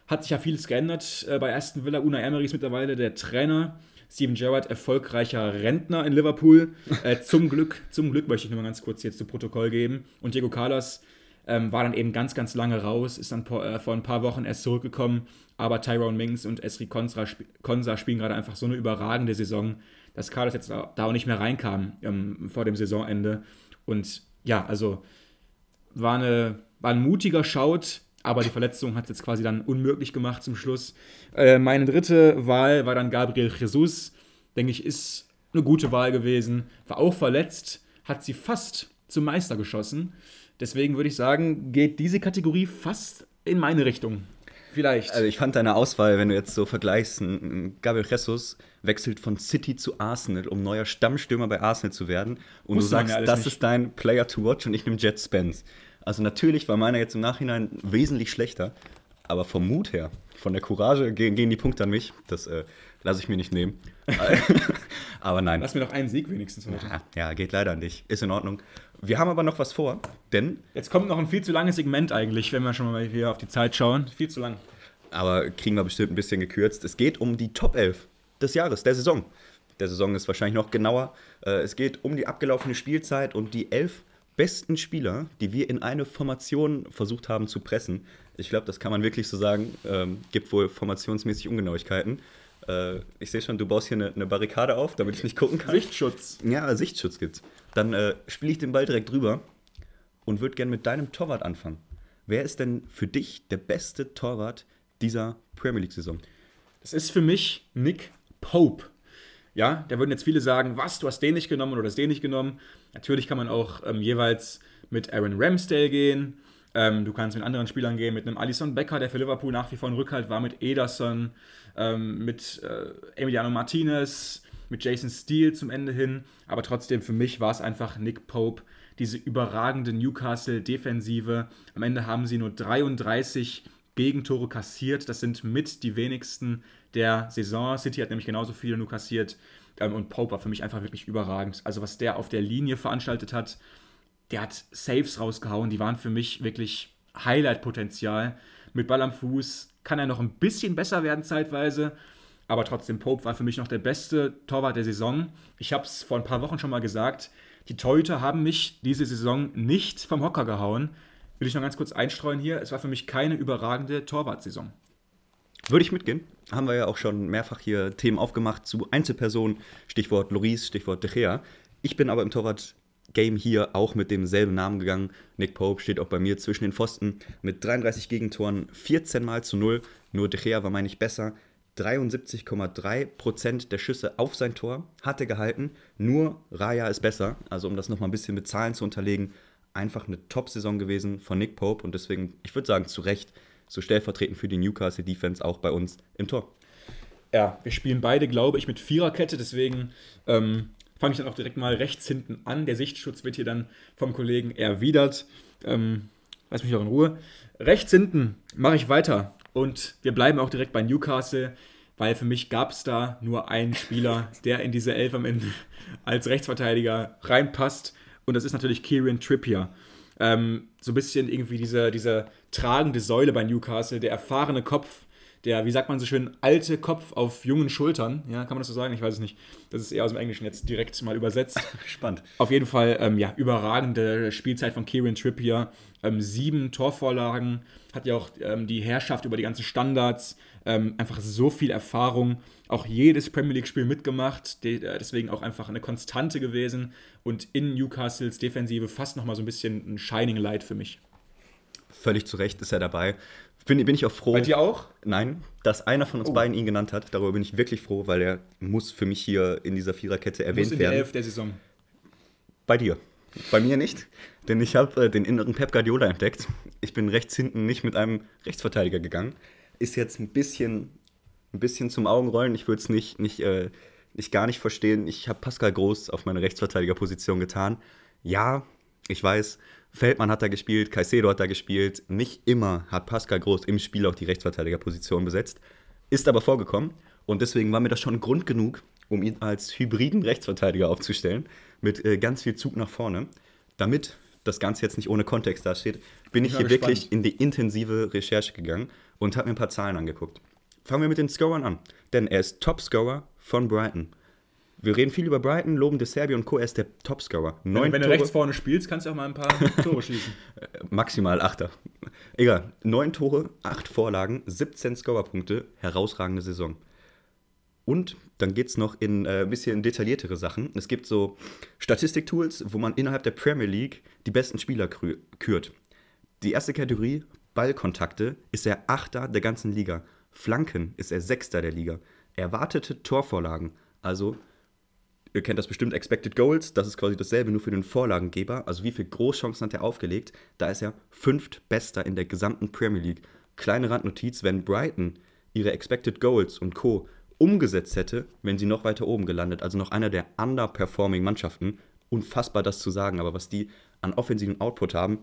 Hat sich ja vieles geändert äh, bei Aston Villa. Una Emery ist mittlerweile der Trainer. Steven Gerrard, erfolgreicher Rentner in Liverpool. Äh, zum Glück, zum Glück möchte ich nur mal ganz kurz jetzt zu Protokoll geben. Und Diego Carlos ähm, war dann eben ganz, ganz lange raus, ist dann äh, vor ein paar Wochen erst zurückgekommen. Aber Tyrone Mings und Esri Konsa, sp Konsa spielen gerade einfach so eine überragende Saison, dass Carlos jetzt da da auch nicht mehr reinkam ähm, vor dem Saisonende. Und ja, also war, eine, war ein mutiger Schaut, aber die Verletzung hat es jetzt quasi dann unmöglich gemacht zum Schluss. Äh, meine dritte Wahl war dann Gabriel Jesus. Denke ich, ist eine gute Wahl gewesen. War auch verletzt, hat sie fast zum Meister geschossen. Deswegen würde ich sagen, geht diese Kategorie fast in meine Richtung. Vielleicht. Also ich fand deine Auswahl, wenn du jetzt so vergleichst, Gabriel Jesus wechselt von City zu Arsenal, um neuer Stammstürmer bei Arsenal zu werden. Und Wusste du sagst, das nicht. ist dein Player to watch und ich nehme Jet Spence. Also natürlich war meiner jetzt im Nachhinein wesentlich schlechter, aber vom Mut her, von der Courage gehen, gehen die Punkte an mich. Das äh, lasse ich mir nicht nehmen. aber nein. Lass mir noch einen Sieg wenigstens heute. Ja, ja, geht leider nicht. Ist in Ordnung. Wir haben aber noch was vor, denn Jetzt kommt noch ein viel zu langes Segment eigentlich, wenn wir schon mal hier auf die Zeit schauen. Viel zu lang. aber kriegen wir bestimmt ein bisschen gekürzt. Es geht um die Top 11 des Jahres, der Saison. Der Saison ist wahrscheinlich noch genauer. Äh, Es geht um die abgelaufene Spielzeit und die elf besten Spieler, die wir in eine Formation versucht haben zu pressen. Ich glaube, das kann man wirklich so sagen. Ähm, gibt wohl formationsmäßig Ungenauigkeiten. Äh, ich sehe schon, du baust hier eine, eine Barrikade auf, damit ich nicht gucken kann. Sichtschutz. Ja, Sichtschutz gibt's. Dann äh, spiele ich den Ball direkt drüber und würde gerne mit deinem Torwart anfangen. Wer ist denn für dich der beste Torwart dieser Premier League-Saison? Das ist für mich Nick Pope. Ja, da würden jetzt viele sagen, was, du hast den nicht genommen oder hast den nicht genommen. Natürlich kann man auch ähm, jeweils mit Aaron Ramsdale gehen. Ähm, du kannst mit anderen Spielern gehen, mit einem Alisson Becker, der für Liverpool nach wie vor ein Rückhalt war, mit Ederson, ähm, mit äh, Emiliano Martinez, mit Jason Steele zum Ende hin. Aber trotzdem, für mich war es einfach Nick Pope, diese überragende Newcastle-Defensive. Am Ende haben sie nur 33 Gegentore kassiert. Das sind mit die wenigsten der Saison. City hat nämlich genauso viele nur kassiert. Ähm, und Pope war für mich einfach wirklich überragend. Also was der auf der Linie veranstaltet hat, der hat Saves rausgehauen. Die waren für mich wirklich Highlight-Potenzial. Mit Ball am Fuß kann er noch ein bisschen besser werden zeitweise. Aber trotzdem, Pope war für mich noch der beste Torwart der Saison. Ich habe es vor ein paar Wochen schon mal gesagt, die Torhüter haben mich diese Saison nicht vom Hocker gehauen. Will ich noch ganz kurz einstreuen hier, es war für mich keine überragende Torwartsaison. Würde ich mitgehen. Haben wir ja auch schon mehrfach hier Themen aufgemacht zu Einzelpersonen. Stichwort Loris, Stichwort De Gea. Ich bin aber im Torwart-Game hier auch mit demselben Namen gegangen. Nick Pope steht auch bei mir zwischen den Pfosten mit 33 Gegentoren, 14 mal zu 0. Nur De Gea war, meine ich, besser. 73,3% der Schüsse auf sein Tor hatte gehalten. Nur Raya ist besser. Also um das nochmal ein bisschen mit Zahlen zu unterlegen, einfach eine Top-Saison gewesen von Nick Pope und deswegen, ich würde sagen, zu Recht so stellvertretend für die Newcastle Defense auch bei uns im Tor. Ja, wir spielen beide, glaube ich, mit Viererkette, deswegen ähm, fange ich dann auch direkt mal rechts hinten an. Der Sichtschutz wird hier dann vom Kollegen erwidert. Ähm, lass mich auch in Ruhe. Rechts hinten mache ich weiter und wir bleiben auch direkt bei Newcastle, weil für mich gab es da nur einen Spieler, der in diese Elf am Ende als Rechtsverteidiger reinpasst und das ist natürlich Kieran Trippier. Ähm, so ein bisschen irgendwie diese, diese tragende Säule bei Newcastle, der erfahrene Kopf, der, wie sagt man so schön, alte Kopf auf jungen Schultern. Ja, kann man das so sagen? Ich weiß es nicht. Das ist eher aus dem Englischen jetzt direkt mal übersetzt. Spannend. Auf jeden Fall, ähm, ja, überragende Spielzeit von Kieran Trippier. Ähm, sieben Torvorlagen, hat ja auch ähm, die Herrschaft über die ganzen Standards. Ähm, einfach so viel Erfahrung. Auch jedes Premier League-Spiel mitgemacht. De äh, deswegen auch einfach eine Konstante gewesen. Und in Newcastles Defensive fast nochmal so ein bisschen ein Shining Light für mich. Völlig zu Recht ist er dabei. Bin, bin ich auch froh. Bei dir auch? Nein, dass einer von uns Oh. beiden ihn genannt hat. Darüber bin ich wirklich froh, weil er muss für mich hier in dieser Viererkette Muss erwähnt in die werden. Elf der Saison. Bei dir. Bei mir nicht, denn ich habe äh, den inneren Pep Guardiola entdeckt. Ich bin rechts hinten nicht mit einem Rechtsverteidiger gegangen. Ist jetzt ein bisschen, ein bisschen zum Augenrollen. Ich würde es nicht, nicht, äh, nicht gar nicht verstehen. Ich habe Pascal Groß auf meine Rechtsverteidigerposition getan. Ja, ich weiß, Feldmann hat da gespielt, Caicedo hat da gespielt. Nicht immer hat Pascal Groß im Spiel auch die Rechtsverteidigerposition besetzt. Ist aber vorgekommen und deswegen war mir das schon Grund genug, um ihn als hybriden Rechtsverteidiger aufzustellen, mit äh, ganz viel Zug nach vorne. Damit das Ganze jetzt nicht ohne Kontext dasteht, bin ich bin hier mal wirklich gespannt. in die intensive Recherche gegangen und habe mir ein paar Zahlen angeguckt. Fangen wir mit den Scorern an, denn er ist Topscorer von Brighton. Wir reden viel über Brighton, loben De Serbi und Co. Er ist der Topscorer. Wenn, Neun wenn du Tore- rechts vorne spielst, kannst du auch mal ein paar Tore schießen. Maximal Achter. Egal. Neun Tore, acht Vorlagen, 17 Scorerpunkte. Herausragende Saison. Und dann geht es noch in äh, ein bisschen detailliertere Sachen. Es gibt so Statistiktools, wo man innerhalb der Premier League die besten Spieler kürt. Die erste Kategorie, Ballkontakte, ist er Achter der ganzen Liga. Flanken ist er Sechster der Liga. Erwartete Torvorlagen, also ihr kennt das bestimmt, Expected Goals, das ist quasi dasselbe, nur für den Vorlagengeber. Also wie viele Großchancen hat er aufgelegt? Da ist er fünftbester in der gesamten Premier League. Kleine Randnotiz, wenn Brighton ihre Expected Goals und Co. umgesetzt hätte, wären sie noch weiter oben gelandet. Also noch einer der underperforming Mannschaften. Unfassbar das zu sagen, aber was die an offensiven Output haben,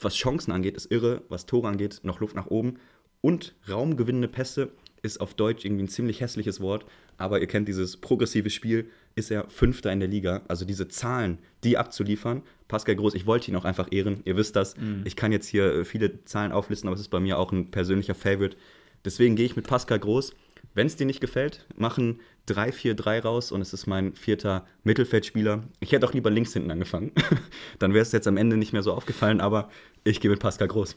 was Chancen angeht, ist irre. Was Tore angeht, noch Luft nach oben. Und raumgewinnende Pässe ist auf Deutsch irgendwie ein ziemlich hässliches Wort. Aber ihr kennt dieses progressive Spiel, ist er Fünfter in der Liga. Also diese Zahlen, die abzuliefern. Pascal Groß, ich wollte ihn auch einfach ehren. Ihr wisst das. Ich kann jetzt hier äh, viele Zahlen auflisten, aber es ist bei mir auch ein persönlicher Favorite. Deswegen gehe ich mit Pascal Groß. Wenn es dir nicht gefällt, machen 3-4-3 raus und es ist mein vierter Mittelfeldspieler. Ich hätte auch lieber links hinten angefangen. Dann wäre es jetzt am Ende nicht mehr so aufgefallen, aber ich gehe mit Pascal Groß.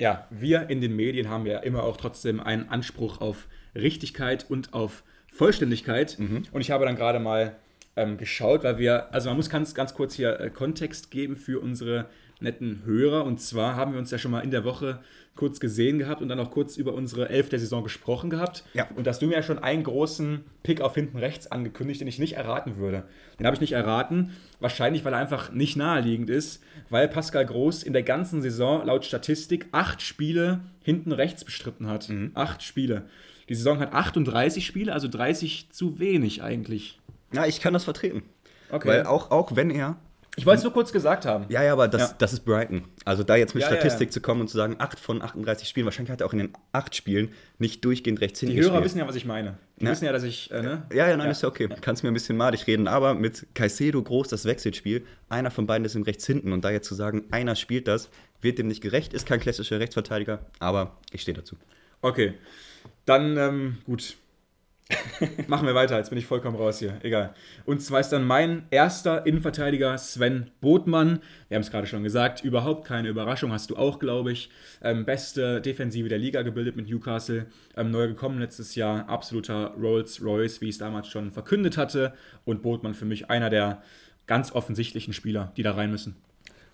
Ja, wir in den Medien haben ja immer auch trotzdem einen Anspruch auf Richtigkeit und auf Vollständigkeit. Und ich habe dann gerade mal ähm, geschaut, weil wir, also man muss ganz, ganz kurz hier äh, Kontext geben für unsere netten Hörer. Und zwar haben wir uns ja schon mal in der Woche kurz gesehen gehabt und dann auch kurz über unsere Elf der Saison gesprochen gehabt. Ja. Und dass du mir ja schon einen großen Pick auf hinten rechts angekündigt, den ich nicht erraten würde. Den habe ich nicht erraten, wahrscheinlich weil er einfach nicht naheliegend ist, weil Pascal Groß in der ganzen Saison laut Statistik acht Spiele hinten rechts bestritten hat. Acht Spiele. Die Saison hat 38 Spiele, also 30 zu wenig eigentlich. Ja, ich kann das vertreten. Okay. Weil auch, auch wenn er. Ich wollte es nur kurz gesagt haben. Ja, ja, aber das, Ja. das ist Brighton. Also da jetzt mit Ja, Statistik ja. zu kommen und zu sagen, 8 von 38 Spielen, wahrscheinlich hat er auch in den 8 Spielen nicht durchgehend rechts hinten Die Hörer wissen ja, was ich meine. Die Ja. wissen ja, dass ich, äh, ne? Ja, ja, nein, ist ja okay. Kannst mir ein bisschen madig reden, aber mit Caicedo groß das Wechselspiel, einer von beiden ist in rechts hinten und da jetzt zu sagen, einer spielt das, wird dem nicht gerecht, ist kein klassischer Rechtsverteidiger, aber ich stehe dazu. Okay. Dann, ähm, gut. Machen wir weiter, jetzt bin ich vollkommen raus hier. Egal. Und zwar ist dann mein erster Innenverteidiger Sven Botmann. Wir haben es gerade schon gesagt, überhaupt keine Überraschung, hast du auch, glaube ich. Ähm, beste Defensive der Liga gebildet mit Newcastle. Ähm, neu gekommen letztes Jahr, absoluter Rolls-Royce, wie ich es damals schon verkündet hatte. Und Botmann für mich einer der ganz offensichtlichen Spieler, die da rein müssen.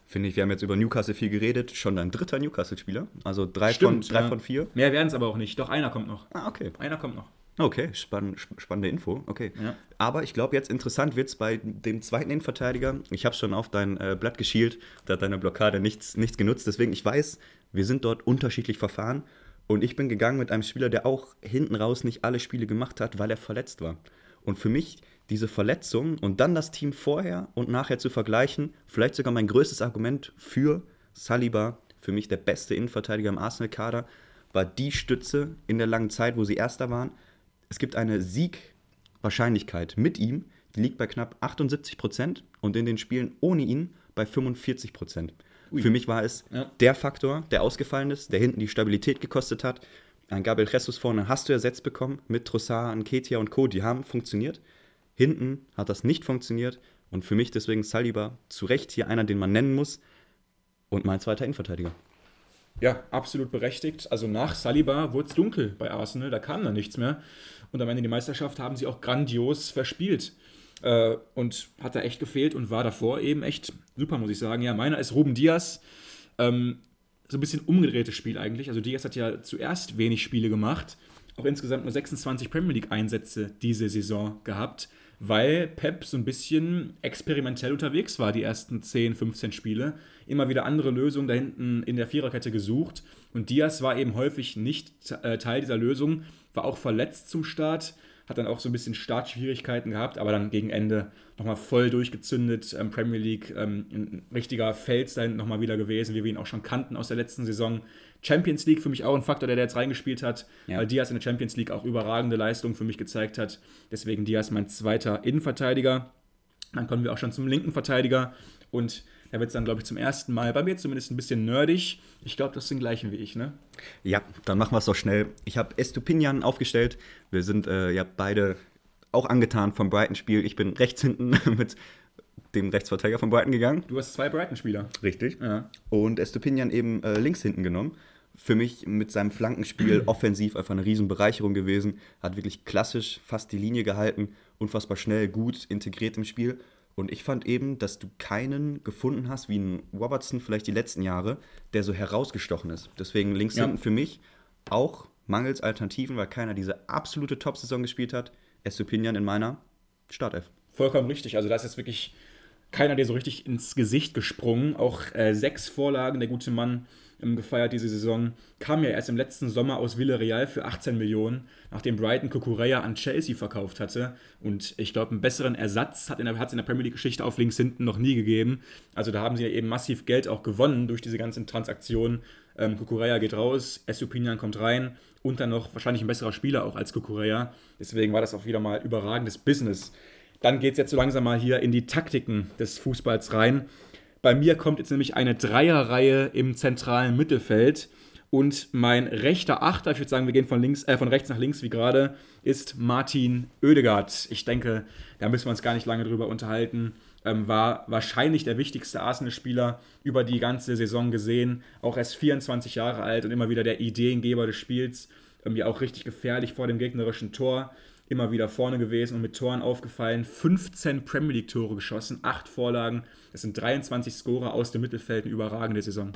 Finde ich, wir haben jetzt über Newcastle viel geredet. Schon ein dritter Newcastle-Spieler. Also drei, Stimmt, von, drei ja. von vier. Mehr werden es aber auch nicht. Doch einer kommt noch. Ah, okay. Einer kommt noch. Okay, spann spannende Info. Okay. Ja. Aber ich glaube, jetzt interessant wird es bei dem zweiten Innenverteidiger. Ich habe schon auf dein äh, Blatt geschielt, da hat deine Blockade nichts, nichts genutzt. Deswegen, ich weiß, wir sind dort unterschiedlich verfahren. Und ich bin gegangen mit einem Spieler, der auch hinten raus nicht alle Spiele gemacht hat, weil er verletzt war. Und für mich diese Verletzung und dann das Team vorher und nachher zu vergleichen, vielleicht sogar mein größtes Argument für Saliba, für mich der beste Innenverteidiger im Arsenal-Kader, war die Stütze in der langen Zeit, wo sie Erster waren es gibt eine Siegwahrscheinlichkeit mit ihm, die liegt bei knapp 78 Prozent und in den Spielen ohne ihn bei 45 Prozent. Für mich war es ja. der Faktor, der ausgefallen ist, der hinten die Stabilität gekostet hat. Ein Gabriel Jesus vorne hast du ersetzt bekommen mit Trossard, Nketia und Co. Die haben funktioniert. Hinten hat das nicht funktioniert und für mich deswegen Saliba zu Recht hier einer, den man nennen muss und mein zweiter Innenverteidiger. Ja, absolut berechtigt. Also nach Saliba wurde es dunkel bei Arsenal, da kam dann nichts mehr. Und am Ende die Meisterschaft haben sie auch grandios verspielt. Äh, und hat da echt gefehlt und war davor eben echt super, muss ich sagen. Ja, meiner ist Ruben Diaz. Ähm, so ein bisschen umgedrehtes Spiel eigentlich. Also Diaz hat ja zuerst wenig Spiele gemacht, auch insgesamt nur 26 Premier League-Einsätze diese Saison gehabt, weil Pep so ein bisschen experimentell unterwegs war, die ersten 10, 15 Spiele. Immer wieder andere Lösungen da hinten in der Viererkette gesucht. Und Diaz war eben häufig nicht äh, Teil dieser Lösung, war auch verletzt zum Start, hat dann auch so ein bisschen Startschwierigkeiten gehabt, aber dann gegen Ende nochmal voll durchgezündet. Ähm, Premier League, ähm, ein richtiger Fels da hinten nochmal wieder gewesen, wie wir ihn auch schon kannten aus der letzten Saison. Champions League für mich auch ein Faktor, der, der jetzt reingespielt hat, ja. weil Diaz in der Champions League auch überragende Leistungen für mich gezeigt hat. Deswegen Diaz mein zweiter Innenverteidiger. Dann kommen wir auch schon zum linken Verteidiger und da wird es dann, glaube ich, zum ersten Mal, bei mir zumindest ein bisschen nerdig. Ich glaube, das sind gleichen wie ich, ne? Ja, dann machen wir es doch schnell. Ich habe Estupinian aufgestellt. Wir sind äh, ja beide auch angetan vom Brighton-Spiel. Ich bin rechts hinten mit dem Rechtsverteidiger von Brighton gegangen. Du hast zwei Brighton-Spieler. Richtig. Ja. Und Estupinian eben äh, links hinten genommen. Für mich mit seinem Flankenspiel offensiv einfach eine Riesenbereicherung gewesen. Hat wirklich klassisch fast die Linie gehalten, unfassbar schnell, gut integriert im Spiel. Und ich fand eben, dass du keinen gefunden hast, wie ein Robertson vielleicht die letzten Jahre, der so herausgestochen ist. Deswegen links ja. hinten für mich auch mangels Alternativen, weil keiner diese absolute Top-Saison gespielt hat. Estupinian in meiner Startelf. Vollkommen richtig. Also da ist jetzt wirklich keiner dir so richtig ins Gesicht gesprungen. Auch äh, sechs Vorlagen, der gute Mann gefeiert diese Saison. Kam ja erst im letzten Sommer aus Villarreal für 18 Millionen, nachdem Brighton Kukureya an Chelsea verkauft hatte. Und ich glaube, einen besseren Ersatz hat es in der Premier League-Geschichte auf links hinten noch nie gegeben. Also da haben sie ja eben massiv Geld auch gewonnen durch diese ganzen Transaktionen. Ähm, Kukureya geht raus, Estupinian kommt rein und dann noch wahrscheinlich ein besserer Spieler auch als Kukureya. Deswegen war das auch wieder mal überragendes Business. Dann geht es jetzt so langsam mal hier in die Taktiken des Fußballs rein. Bei mir kommt jetzt nämlich eine Dreierreihe im zentralen Mittelfeld. Und mein rechter Achter, ich würde sagen, wir gehen von, links, äh, von rechts nach links wie gerade, ist Martin Oedegaard. Ich denke, da müssen wir uns gar nicht lange drüber unterhalten. Ähm, war wahrscheinlich der wichtigste Arsenal-Spieler über die ganze Saison gesehen. Auch erst 24 Jahre alt und immer wieder der Ideengeber des Spiels. Ähm, ja auch richtig gefährlich vor dem gegnerischen Tor immer wieder vorne gewesen und mit Toren aufgefallen. 15 Premier League-Tore geschossen, 8 Vorlagen. Das sind 23 Scorer aus dem Mittelfeld, eine überragende Saison.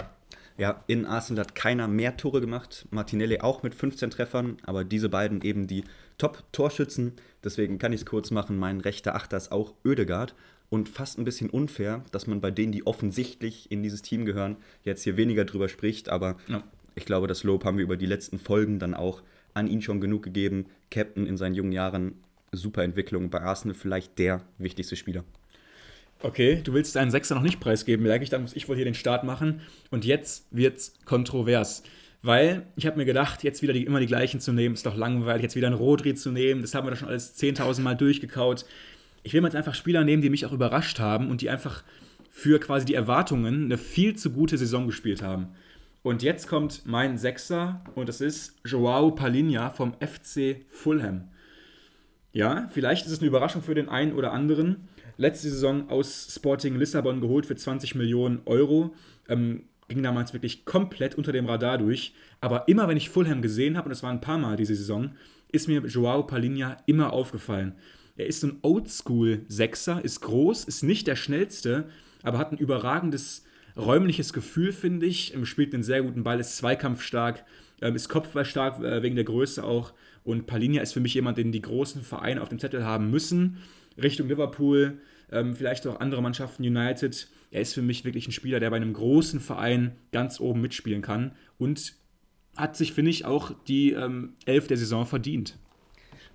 Ja, in Arsenal hat keiner mehr Tore gemacht. Martinelli auch mit 15 Treffern, aber diese beiden eben die Top-Torschützen. Deswegen kann ich es kurz machen. Mein rechter Achter ist auch Oedegaard. Und fast ein bisschen unfair, dass man bei denen, die offensichtlich in dieses Team gehören, jetzt hier weniger drüber spricht. Aber ja. ich glaube, das Lob haben wir über die letzten Folgen dann auch an ihn schon genug gegeben. Captain in seinen jungen Jahren, super Entwicklung. Bei Arsenal vielleicht der wichtigste Spieler. Okay, du willst deinen Sechser noch nicht preisgeben, merke ich, dann muss ich wohl hier den Start machen. Und jetzt wird's kontrovers. Weil ich habe mir gedacht, jetzt wieder die, immer die gleichen zu nehmen, ist doch langweilig, jetzt wieder einen Rodri zu nehmen, das haben wir doch schon alles 10.000 Mal durchgekaut. Ich will mir jetzt einfach Spieler nehmen, die mich auch überrascht haben und die einfach für quasi die Erwartungen eine viel zu gute Saison gespielt haben. Und jetzt kommt mein Sechser und das ist Joao Palinha vom FC Fulham. Ja, vielleicht ist es eine Überraschung für den einen oder anderen. Letzte Saison aus Sporting Lissabon geholt für 20 Millionen Euro. Ähm, ging damals wirklich komplett unter dem Radar durch. Aber immer wenn ich Fulham gesehen habe, und es waren ein paar Mal diese Saison, ist mir Joao Palinha immer aufgefallen. Er ist ein Oldschool-Sechser, ist groß, ist nicht der schnellste, aber hat ein überragendes räumliches Gefühl, finde ich. Ähm, spielt einen sehr guten Ball, ist zweikampfstark, ähm, ist kopfballstark äh, wegen der Größe auch. Und Palinha ist für mich jemand, den die großen Vereine auf dem Zettel haben müssen. Richtung Liverpool, ähm, vielleicht auch andere Mannschaften, United. Er ist für mich wirklich ein Spieler, der bei einem großen Verein ganz oben mitspielen kann und hat sich, finde ich, auch die ähm, Elf der Saison verdient.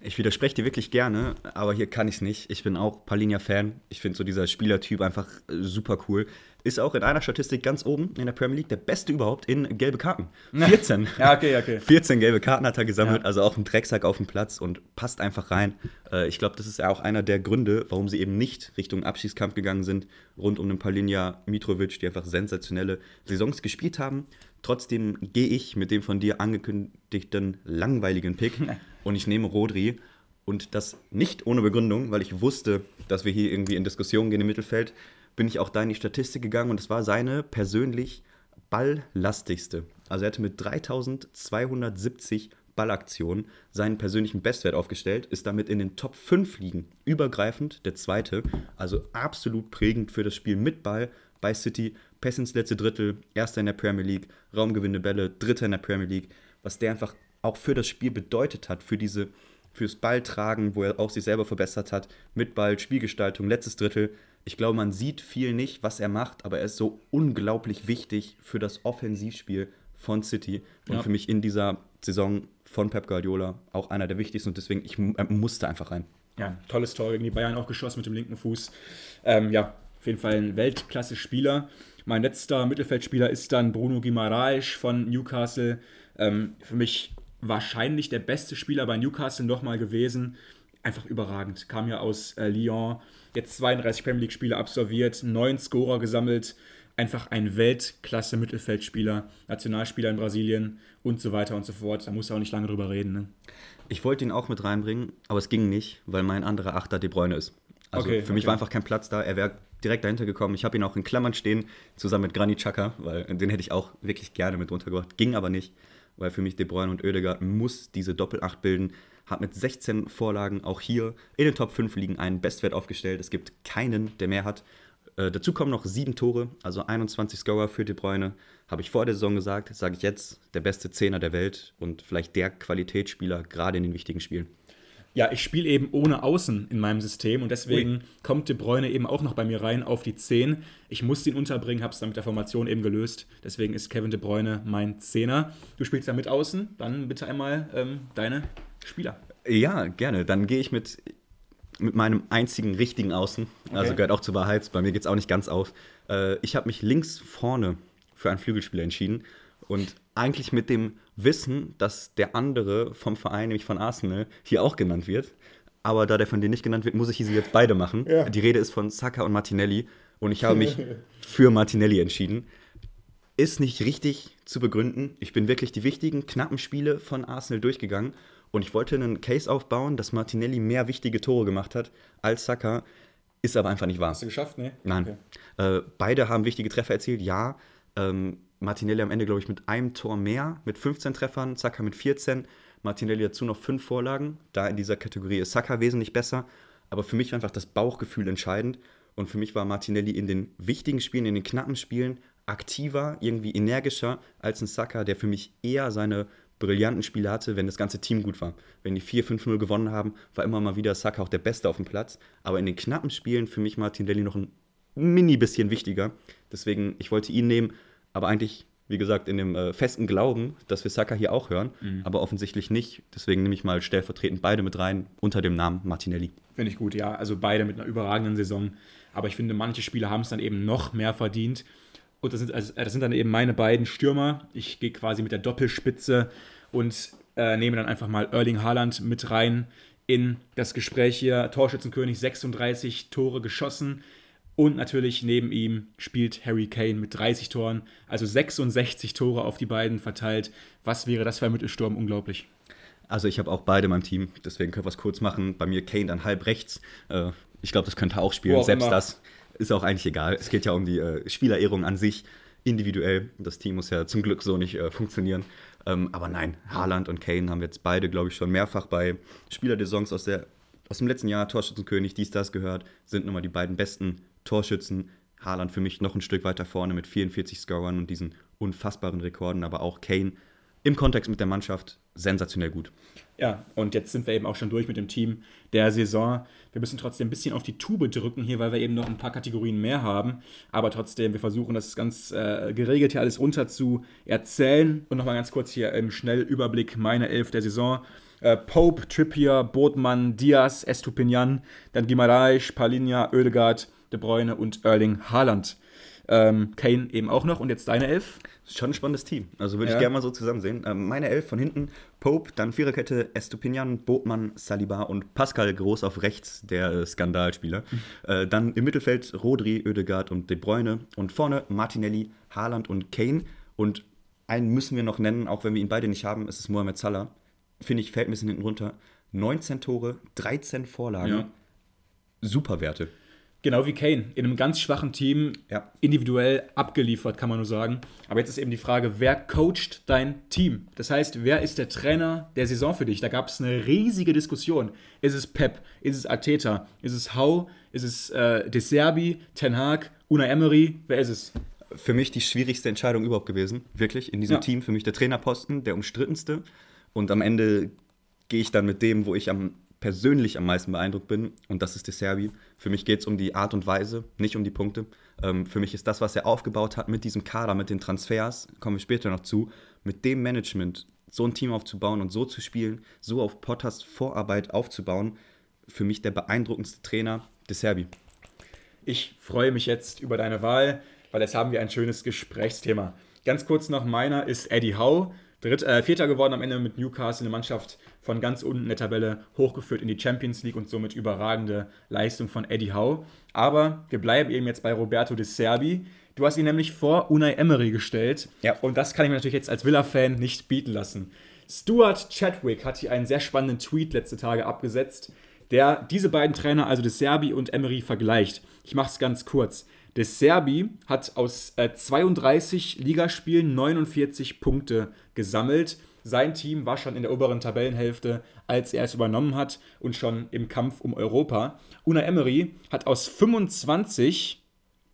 Ich widerspreche dir wirklich gerne, aber hier kann ich es nicht. Ich bin auch Palinja-Fan. Ich finde so dieser Spielertyp einfach äh, super cool. Ist auch in einer Statistik ganz oben in der Premier League der Beste überhaupt in gelbe Karten. 14. ja, okay, okay. 14 gelbe Karten hat er gesammelt, ja. also auch ein Drecksack auf dem Platz und passt einfach rein. Äh, ich glaube, das ist ja auch einer der Gründe, warum sie eben nicht Richtung Abschiedskampf gegangen sind, rund um den Palinja Mitrovic, die einfach sensationelle Saisons gespielt haben. Trotzdem gehe ich mit dem von dir angekündigten langweiligen Pick und ich nehme Rodri. Und das nicht ohne Begründung, weil ich wusste, dass wir hier irgendwie in Diskussionen gehen im Mittelfeld, bin ich auch da in die Statistik gegangen und es war seine persönlich balllastigste. Also er hatte mit 3270 Ballaktionen seinen persönlichen Bestwert aufgestellt, ist damit in den Top 5 liegen, übergreifend der zweite, also absolut prägend für das Spiel mit Ball bei City, Pass ins letzte Drittel, erster in der Premier League, Raumgewinne Bälle, dritter in der Premier League, was der einfach auch für das Spiel bedeutet hat, für diese, fürs Balltragen, wo er auch sich selber verbessert hat, mit Ball, Spielgestaltung, letztes Drittel. Ich glaube, man sieht viel nicht, was er macht, aber er ist so unglaublich wichtig für das Offensivspiel von City und ja. für mich in dieser Saison von Pep Guardiola auch einer der wichtigsten und deswegen, ich er musste einfach rein. Ja, tolles Tor gegen die Bayern auch geschossen mit dem linken Fuß. Ähm, ja, auf jeden Fall ein Weltklasse-Spieler. Mein letzter Mittelfeldspieler ist dann Bruno Guimaraes von Newcastle. Ähm, für mich wahrscheinlich der beste Spieler bei Newcastle nochmal gewesen. Einfach überragend. Kam ja aus äh, Lyon, jetzt 32 Premier League-Spiele absolviert, neun Scorer gesammelt. Einfach ein Weltklasse-Mittelfeldspieler, Nationalspieler in Brasilien und so weiter und so fort. Da muss er auch nicht lange drüber reden. Ne? Ich wollte ihn auch mit reinbringen, aber es ging nicht, weil mein anderer Achter De Bruyne ist. Also okay, für mich okay. war einfach kein Platz da. Er wäre direkt dahinter gekommen. Ich habe ihn auch in Klammern stehen, zusammen mit Granit Xhaka, weil den hätte ich auch wirklich gerne mit runtergebracht. Ging aber nicht weil für mich De Bruyne und Oedegaard muss diese Doppelacht bilden. Hat mit 16 Vorlagen auch hier in den Top 5 liegen einen Bestwert aufgestellt. Es gibt keinen, der mehr hat. Äh, dazu kommen noch sieben Tore, also 21 Scorer für De Bruyne. Habe ich vor der Saison gesagt, sage ich jetzt, der beste Zehner der Welt und vielleicht der Qualitätsspieler gerade in den wichtigen Spielen. Ja, ich spiele eben ohne Außen in meinem System und deswegen Ui. kommt De Bruyne eben auch noch bei mir rein auf die 10. Ich muss ihn unterbringen, habe es dann mit der Formation eben gelöst. Deswegen ist Kevin De Bruyne mein Zehner. Du spielst ja mit Außen, dann bitte einmal ähm, deine Spieler. Ja, gerne. Dann gehe ich mit, mit meinem einzigen richtigen Außen. Okay. Also gehört auch zur Wahrheit. Bei mir geht es auch nicht ganz auf. Äh, ich habe mich links vorne für einen Flügelspieler entschieden und eigentlich mit dem Wissen, dass der andere vom Verein, nämlich von Arsenal, hier auch genannt wird. Aber da der von denen nicht genannt wird, muss ich sie jetzt beide machen. Ja. Die Rede ist von Saka und Martinelli. Und ich habe mich für Martinelli entschieden. Ist nicht richtig zu begründen. Ich bin wirklich die wichtigen, knappen Spiele von Arsenal durchgegangen. Und ich wollte einen Case aufbauen, dass Martinelli mehr wichtige Tore gemacht hat als Saka. Ist aber einfach nicht wahr. Hast du geschafft, ne? Nein. Okay. Äh, beide haben wichtige Treffer erzielt, ja. Ähm, Martinelli am Ende, glaube ich, mit einem Tor mehr, mit 15 Treffern, Saka mit 14. Martinelli dazu noch fünf Vorlagen. Da in dieser Kategorie ist Saka wesentlich besser. Aber für mich war einfach das Bauchgefühl entscheidend. Und für mich war Martinelli in den wichtigen Spielen, in den knappen Spielen aktiver, irgendwie energischer als ein Saka, der für mich eher seine brillanten Spiele hatte, wenn das ganze Team gut war. Wenn die 4-5-0 gewonnen haben, war immer mal wieder Saka auch der Beste auf dem Platz. Aber in den knappen Spielen für mich Martinelli noch ein mini bisschen wichtiger. Deswegen, ich wollte ihn nehmen, aber eigentlich, wie gesagt, in dem äh, festen Glauben, dass wir Saka hier auch hören, mhm. aber offensichtlich nicht. Deswegen nehme ich mal stellvertretend beide mit rein unter dem Namen Martinelli. Finde ich gut, ja. Also beide mit einer überragenden Saison. Aber ich finde, manche Spieler haben es dann eben noch mehr verdient. Und das sind, also, das sind dann eben meine beiden Stürmer. Ich gehe quasi mit der Doppelspitze und äh, nehme dann einfach mal Erling Haaland mit rein in das Gespräch hier. Torschützenkönig, 36 Tore geschossen. Und natürlich neben ihm spielt Harry Kane mit 30 Toren, also 66 Tore auf die beiden verteilt. Was wäre das für ein Mittelsturm? Unglaublich. Also ich habe auch beide in meinem Team, deswegen können wir es kurz machen. Bei mir Kane dann halb rechts. Äh, ich glaube, das könnte er auch spielen. Auch Selbst immer. das ist auch eigentlich egal. Es geht ja um die äh, Spielerehrung an sich, individuell. Das Team muss ja zum Glück so nicht äh, funktionieren. Ähm, aber nein, Haaland und Kane haben jetzt beide, glaube ich, schon mehrfach bei Spieler des Songs aus, der, aus dem letzten Jahr, Torschützenkönig, dies, das gehört, sind nun mal die beiden besten Torschützen. Haaland für mich noch ein Stück weiter vorne mit 44 Scorern und diesen unfassbaren Rekorden, aber auch Kane im Kontext mit der Mannschaft sensationell gut. Ja, und jetzt sind wir eben auch schon durch mit dem Team der Saison. Wir müssen trotzdem ein bisschen auf die Tube drücken hier, weil wir eben noch ein paar Kategorien mehr haben. Aber trotzdem, wir versuchen das ganz äh, geregelt hier alles runter zu erzählen. Und nochmal ganz kurz hier im Schnellüberblick meine Elf der Saison. Äh, Pope, Trippier, Botmann, Diaz, Estupinian, dann Gimareich, Palinja, Oedegaard, De Bruyne und Erling Haaland. Ähm, Kane eben auch noch. Und jetzt deine Elf? Schon ein spannendes Team. Also würde Ja. ich gerne mal so zusammen sehen. Ähm, meine Elf von hinten, Pope, dann Viererkette, Estupinian, Botmann, Saliba und Pascal Groß auf rechts, der äh, Skandalspieler. Äh, dann im Mittelfeld Rodri, Oedegaard und De Bruyne. Und vorne Martinelli, Haaland und Kane. Und einen müssen wir noch nennen, auch wenn wir ihn beide nicht haben, ist es Mohamed Salah. Finde ich, fällt ein bisschen hinten runter. 19 Tore, 13 Vorlagen. Ja. Super Werte. Genau wie Kane, in einem ganz schwachen Team, Ja. individuell abgeliefert, kann man nur sagen. Aber jetzt ist eben die Frage, wer coacht dein Team? Das heißt, wer ist der Trainer der Saison für dich? Da gab es eine riesige Diskussion. Ist es Pep? Ist es Arteta? Ist es Hau? Ist es äh, De Serbi? Ten Hag? Una Emery? Wer ist es? für mich die schwierigste Entscheidung überhaupt gewesen. Wirklich, in diesem Ja. Team. Für mich der Trainerposten, der umstrittenste. Und am Ende gehe ich dann mit dem, wo ich am persönlich am meisten beeindruckt bin. Und das ist De Serbi. Für mich geht es um die Art und Weise, nicht um die Punkte. Ähm, für mich ist das, was er aufgebaut hat mit diesem Kader, mit den Transfers, kommen wir später noch zu, mit dem Management so ein Team aufzubauen und so zu spielen, so auf Potters Vorarbeit aufzubauen, für mich der beeindruckendste Trainer, De Serbi. Ich freue mich jetzt über deine Wahl, weil jetzt haben wir ein schönes Gesprächsthema. Ganz kurz noch, meiner ist Eddie Howe. Dritt, äh, Vierter geworden am Ende mit Newcastle, eine Mannschaft von ganz unten in der Tabelle hochgeführt in die Champions League und somit überragende Leistung von Eddie Howe. Aber wir bleiben eben jetzt bei Roberto De Serbi. Du hast ihn nämlich vor Unai Emery gestellt. Ja. Und das kann ich mir natürlich jetzt als Villa-Fan nicht bieten lassen. Stuart Chadwick hat hier einen sehr spannenden Tweet letzte Tage abgesetzt, der diese beiden Trainer, also De Serbi und Emery, vergleicht. Ich mache es ganz kurz. De Serbi hat aus äh, 32 Ligaspielen 49 Punkte gesammelt. Sein Team war schon in der oberen Tabellenhälfte, als er es übernommen hat und schon im Kampf um Europa. Una Emery hat aus 25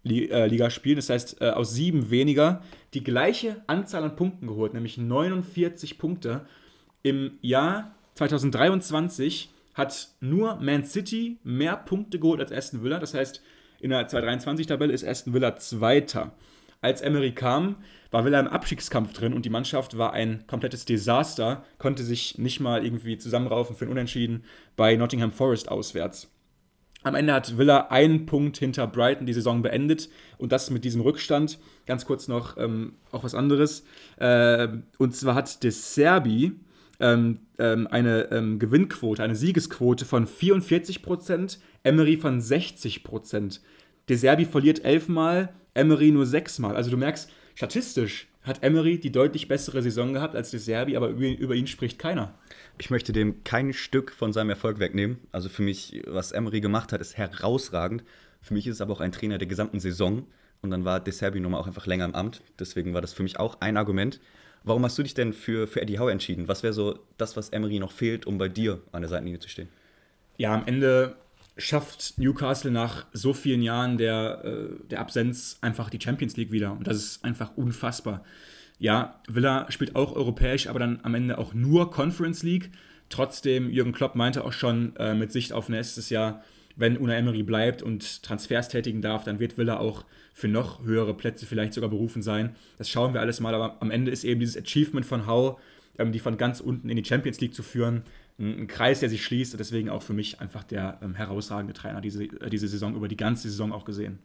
Li äh, Ligaspielen, das heißt äh, aus sieben weniger, die gleiche Anzahl an Punkten geholt, nämlich 49 Punkte. Im Jahr 2023 hat nur Man City mehr Punkte geholt als Aston Villa. Das heißt, in der 223-Tabelle ist Aston Villa Zweiter. Als Emery kam, war Villa im Abstiegskampf drin und die Mannschaft war ein komplettes Desaster, konnte sich nicht mal irgendwie zusammenraufen für ein Unentschieden bei Nottingham Forest auswärts. Am Ende hat Villa einen Punkt hinter Brighton die Saison beendet und das mit diesem Rückstand. Ganz kurz noch ähm, auch was anderes. Äh, und zwar hat De Serbi ähm, ähm, eine ähm, Gewinnquote, eine Siegesquote von 44%, Emery von 60%. De Serbi verliert elfmal, Emery nur sechsmal. Also du merkst, statistisch hat Emery die deutlich bessere Saison gehabt als De Serbi, aber über, über ihn spricht keiner. Ich möchte dem kein Stück von seinem Erfolg wegnehmen. Also für mich, was Emery gemacht hat, ist herausragend. Für mich ist es aber auch ein Trainer der gesamten Saison. Und dann war De Serbi nun mal auch einfach länger im Amt. Deswegen war das für mich auch ein Argument. Warum hast du dich denn für, für Eddie Howe entschieden? Was wäre so das, was Emery noch fehlt, um bei dir an der Seitenlinie zu stehen? Ja, am Ende schafft Newcastle nach so vielen Jahren der, äh, der Absenz einfach die Champions League wieder. Und das ist einfach unfassbar. Ja, Villa spielt auch europäisch, aber dann am Ende auch nur Conference League. Trotzdem, Jürgen Klopp meinte auch schon äh, mit Sicht auf nächstes Jahr, wenn Una Emery bleibt und Transfers tätigen darf, dann wird Villa auch für noch höhere Plätze vielleicht sogar berufen sein. Das schauen wir alles mal, aber am Ende ist eben dieses Achievement von Howe, ähm, die von ganz unten in die Champions League zu führen, ein, Kreis, der sich schließt und deswegen auch für mich einfach der ähm, herausragende Trainer diese, äh, diese Saison, über die ganze Saison auch gesehen.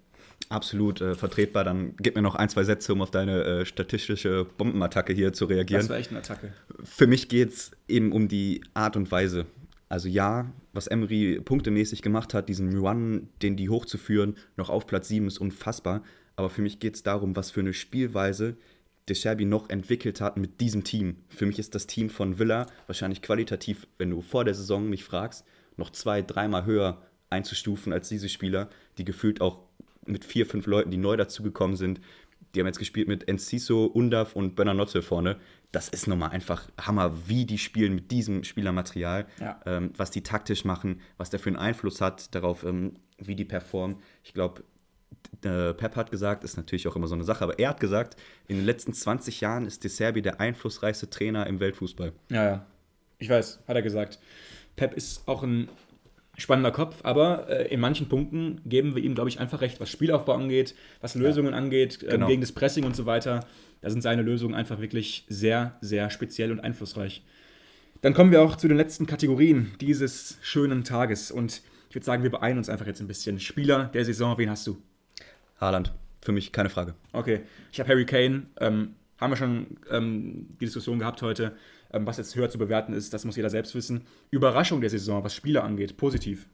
Absolut äh, vertretbar. Dann gib mir noch ein, zwei Sätze, um auf deine äh, statistische Bombenattacke hier zu reagieren. Das war echt eine Attacke. Für mich geht es eben um die Art und Weise. Also ja, was Emery punktemäßig gemacht hat, diesen Run, den die hochzuführen, noch auf Platz 7 ist unfassbar. Aber für mich geht es darum, was für eine Spielweise De Serbi noch entwickelt hat mit diesem Team. Für mich ist das Team von Villa wahrscheinlich qualitativ, wenn du vor der Saison mich fragst, noch zwei, dreimal höher einzustufen als diese Spieler, die gefühlt auch mit vier, fünf Leuten, die neu dazugekommen sind, die haben jetzt gespielt mit Enciso, Undaf und Bernanotte vorne. Das ist nochmal einfach Hammer, wie die spielen mit diesem Spielermaterial, Ja. ähm, was die taktisch machen, was der für einen Einfluss hat darauf, ähm, wie die performen. Ich glaube, äh, Pep hat gesagt, ist natürlich auch immer so eine Sache, aber er hat gesagt, in den letzten 20 Jahren ist De Serbi der einflussreichste Trainer im Weltfußball. Ja, ja. Ich weiß, hat er gesagt. Pep ist auch ein spannender Kopf, aber äh, in manchen Punkten geben wir ihm, glaube ich, einfach recht, was Spielaufbau angeht, was Lösungen angeht, äh, Genau. gegen das Pressing und so weiter. Da sind seine Lösungen einfach wirklich sehr, sehr speziell und einflussreich. Dann kommen wir auch zu den letzten Kategorien dieses schönen Tages und ich würde sagen, wir beeilen uns einfach jetzt ein bisschen. Spieler der Saison, wen hast du? Haaland, für mich keine Frage. Okay, ich habe Harry Kane. Ähm, haben wir schon ähm, die Diskussion gehabt heute, ähm, was jetzt höher zu bewerten ist, das muss jeder selbst wissen. Überraschung der Saison, was Spieler angeht, positiv.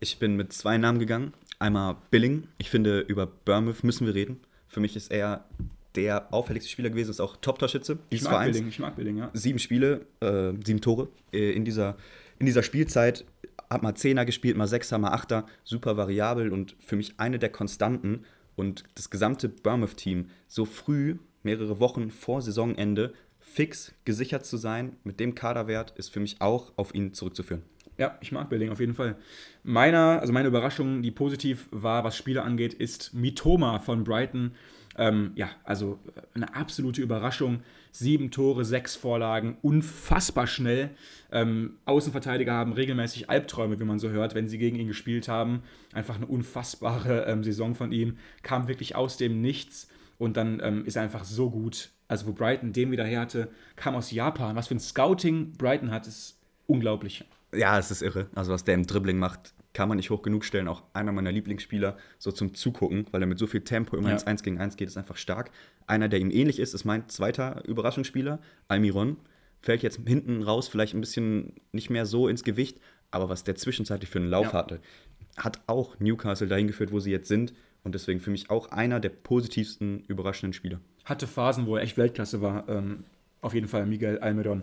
Ich bin mit zwei Namen gegangen. Einmal Billing. Ich finde, über Bournemouth müssen wir reden. Für mich ist er der auffälligste Spieler gewesen, ist auch Top-Torschütze Ich mag Vereins. Billing, ich mag Billing, ja. Sieben Spiele, äh, sieben Tore äh, in, dieser, in dieser Spielzeit. Hat mal Zehner gespielt, mal Sechser, mal Achter. Super variabel und für mich eine der Konstanten. Und das gesamte Bournemouth-Team so früh, mehrere Wochen vor Saisonende, fix gesichert zu sein mit dem Kaderwert, ist für mich auch auf ihn zurückzuführen. Ja, ich mag Billing auf jeden Fall. Meiner, also meine Überraschung, die positiv war, was Spieler angeht, ist Mitoma von Brighton. Ähm, ja, also eine absolute Überraschung. Sieben Tore, sechs Vorlagen, unfassbar schnell. Ähm, Außenverteidiger haben regelmäßig Albträume, wie man so hört, wenn sie gegen ihn gespielt haben. Einfach eine unfassbare ähm, Saison von ihm. Kam wirklich aus dem Nichts und dann ähm, ist er einfach so gut. Also, wo Brighton den wieder her hatte, kam aus Japan. Was für ein Scouting Brighton hat, ist unglaublich. Ja, es ist irre. Also, was der im Dribbling macht, kann man nicht hoch genug stellen. Auch einer meiner Lieblingsspieler so zum Zugucken, weil er mit so viel Tempo immer Ja. ins 1 gegen 1 geht, ist einfach stark. Einer, der ihm ähnlich ist, ist mein zweiter Überraschungsspieler, Almiron. Fällt jetzt hinten raus, vielleicht ein bisschen nicht mehr so ins Gewicht, aber was der zwischenzeitlich für einen Lauf Ja. hatte, hat auch Newcastle dahin geführt, wo sie jetzt sind. Und deswegen für mich auch einer der positivsten überraschenden Spieler. hatte Phasen, wo er echt Weltklasse war. Ähm, auf jeden Fall Miguel Almiron.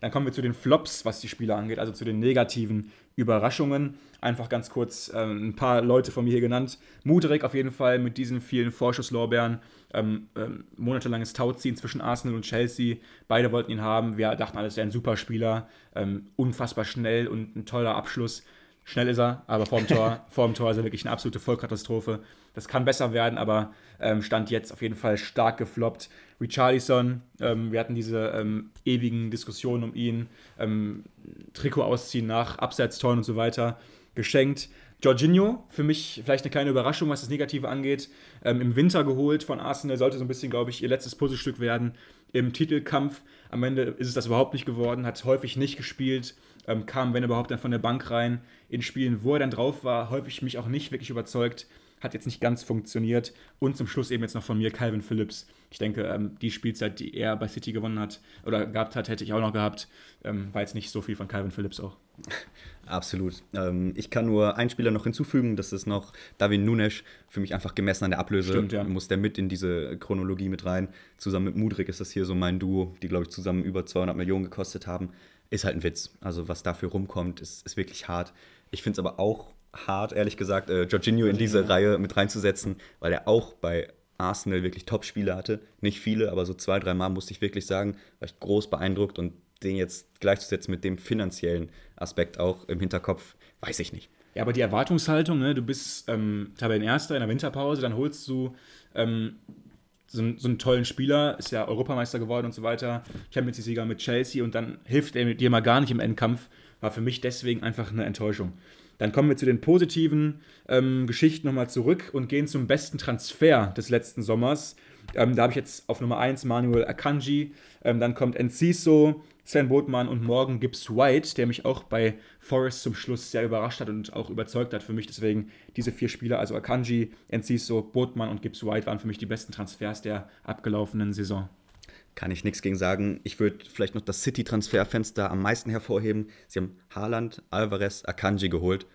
Dann kommen wir zu den Flops, was die Spieler angeht, also zu den negativen Überraschungen. Einfach ganz kurz ähm, ein paar Leute von mir hier genannt. Mudrik auf jeden Fall mit diesen vielen Vorschusslorbeeren. Ähm, ähm, monatelanges Tauziehen zwischen Arsenal und Chelsea. Beide wollten ihn haben. Wir dachten alles, er wäre ein super Spieler. Ähm, unfassbar schnell und ein toller Abschluss. Schnell ist er, aber vorm Tor, vorm Tor ist er wirklich eine absolute Vollkatastrophe. Das kann besser werden, aber ähm, stand jetzt auf jeden Fall stark gefloppt. Richarlison, ähm, wir hatten diese ähm, ewigen Diskussionen um ihn, ähm, Trikot ausziehen nach Abseitstoren und so weiter, geschenkt. Jorginho, für mich vielleicht eine kleine Überraschung, was das Negative angeht, ähm, im Winter geholt von Arsenal, sollte so ein bisschen, glaube ich, ihr letztes Puzzlestück werden im Titelkampf. Am Ende ist es das überhaupt nicht geworden, hat häufig nicht gespielt, ähm, kam, wenn überhaupt, dann von der Bank rein. In Spielen, wo er dann drauf war, häufig mich auch nicht wirklich überzeugt. Hat jetzt nicht ganz funktioniert. Und zum Schluss eben jetzt noch von mir Calvin Phillips. Ich denke, ähm, die Spielzeit, die er bei City gewonnen hat oder gehabt hat, hätte ich auch noch gehabt. Ähm, war jetzt nicht so viel von Calvin Phillips auch. Absolut. Ähm, ich kann nur einen Spieler noch hinzufügen, das ist noch David Nunes. Für mich einfach gemessen an der Ablöse Stimmt, ja. muss der mit in diese Chronologie mit rein. Zusammen mit Mudrik ist das hier so mein Duo, die, glaube ich, zusammen über 200 Millionen gekostet haben. Ist halt ein Witz. Also, was dafür rumkommt, ist, ist wirklich hart. Ich finde es aber auch hart, ehrlich gesagt, äh, Jorginho in diese Reihe mit reinzusetzen, weil er auch bei Arsenal wirklich Top-Spiele hatte. Nicht viele, aber so zwei, drei Mal musste ich wirklich sagen, war ich groß beeindruckt und den jetzt gleichzusetzen mit dem finanziellen Aspekt auch im Hinterkopf, weiß ich nicht. Ja, aber die Erwartungshaltung, ne, du bist ähm, Tabellenerster in der Winterpause, dann holst du ähm, so, einen- so einen tollen Spieler, ist ja Europameister geworden und so weiter, Champions League-Sieger mit Chelsea und dann hilft er dir mal gar nicht im Endkampf, war für mich deswegen einfach eine Enttäuschung. Dann kommen wir zu den positiven ähm, Geschichten nochmal zurück und gehen zum besten Transfer des letzten Sommers. Ähm, da habe ich jetzt auf Nummer 1 Manuel Akanji, ähm, dann kommt Enciso, Sven Botmann und morgen Gibbs White, der mich auch bei Forest zum Schluss sehr überrascht hat und auch überzeugt hat für mich. Deswegen diese vier Spieler, also Akanji, Enciso, Botmann und Gibbs White, waren für mich die besten Transfers der abgelaufenen Saison. Kann ich nichts gegen sagen. Ich würde vielleicht noch das City-Transferfenster am meisten hervorheben. Sie haben Haaland, Alvarez, Akanji geholt.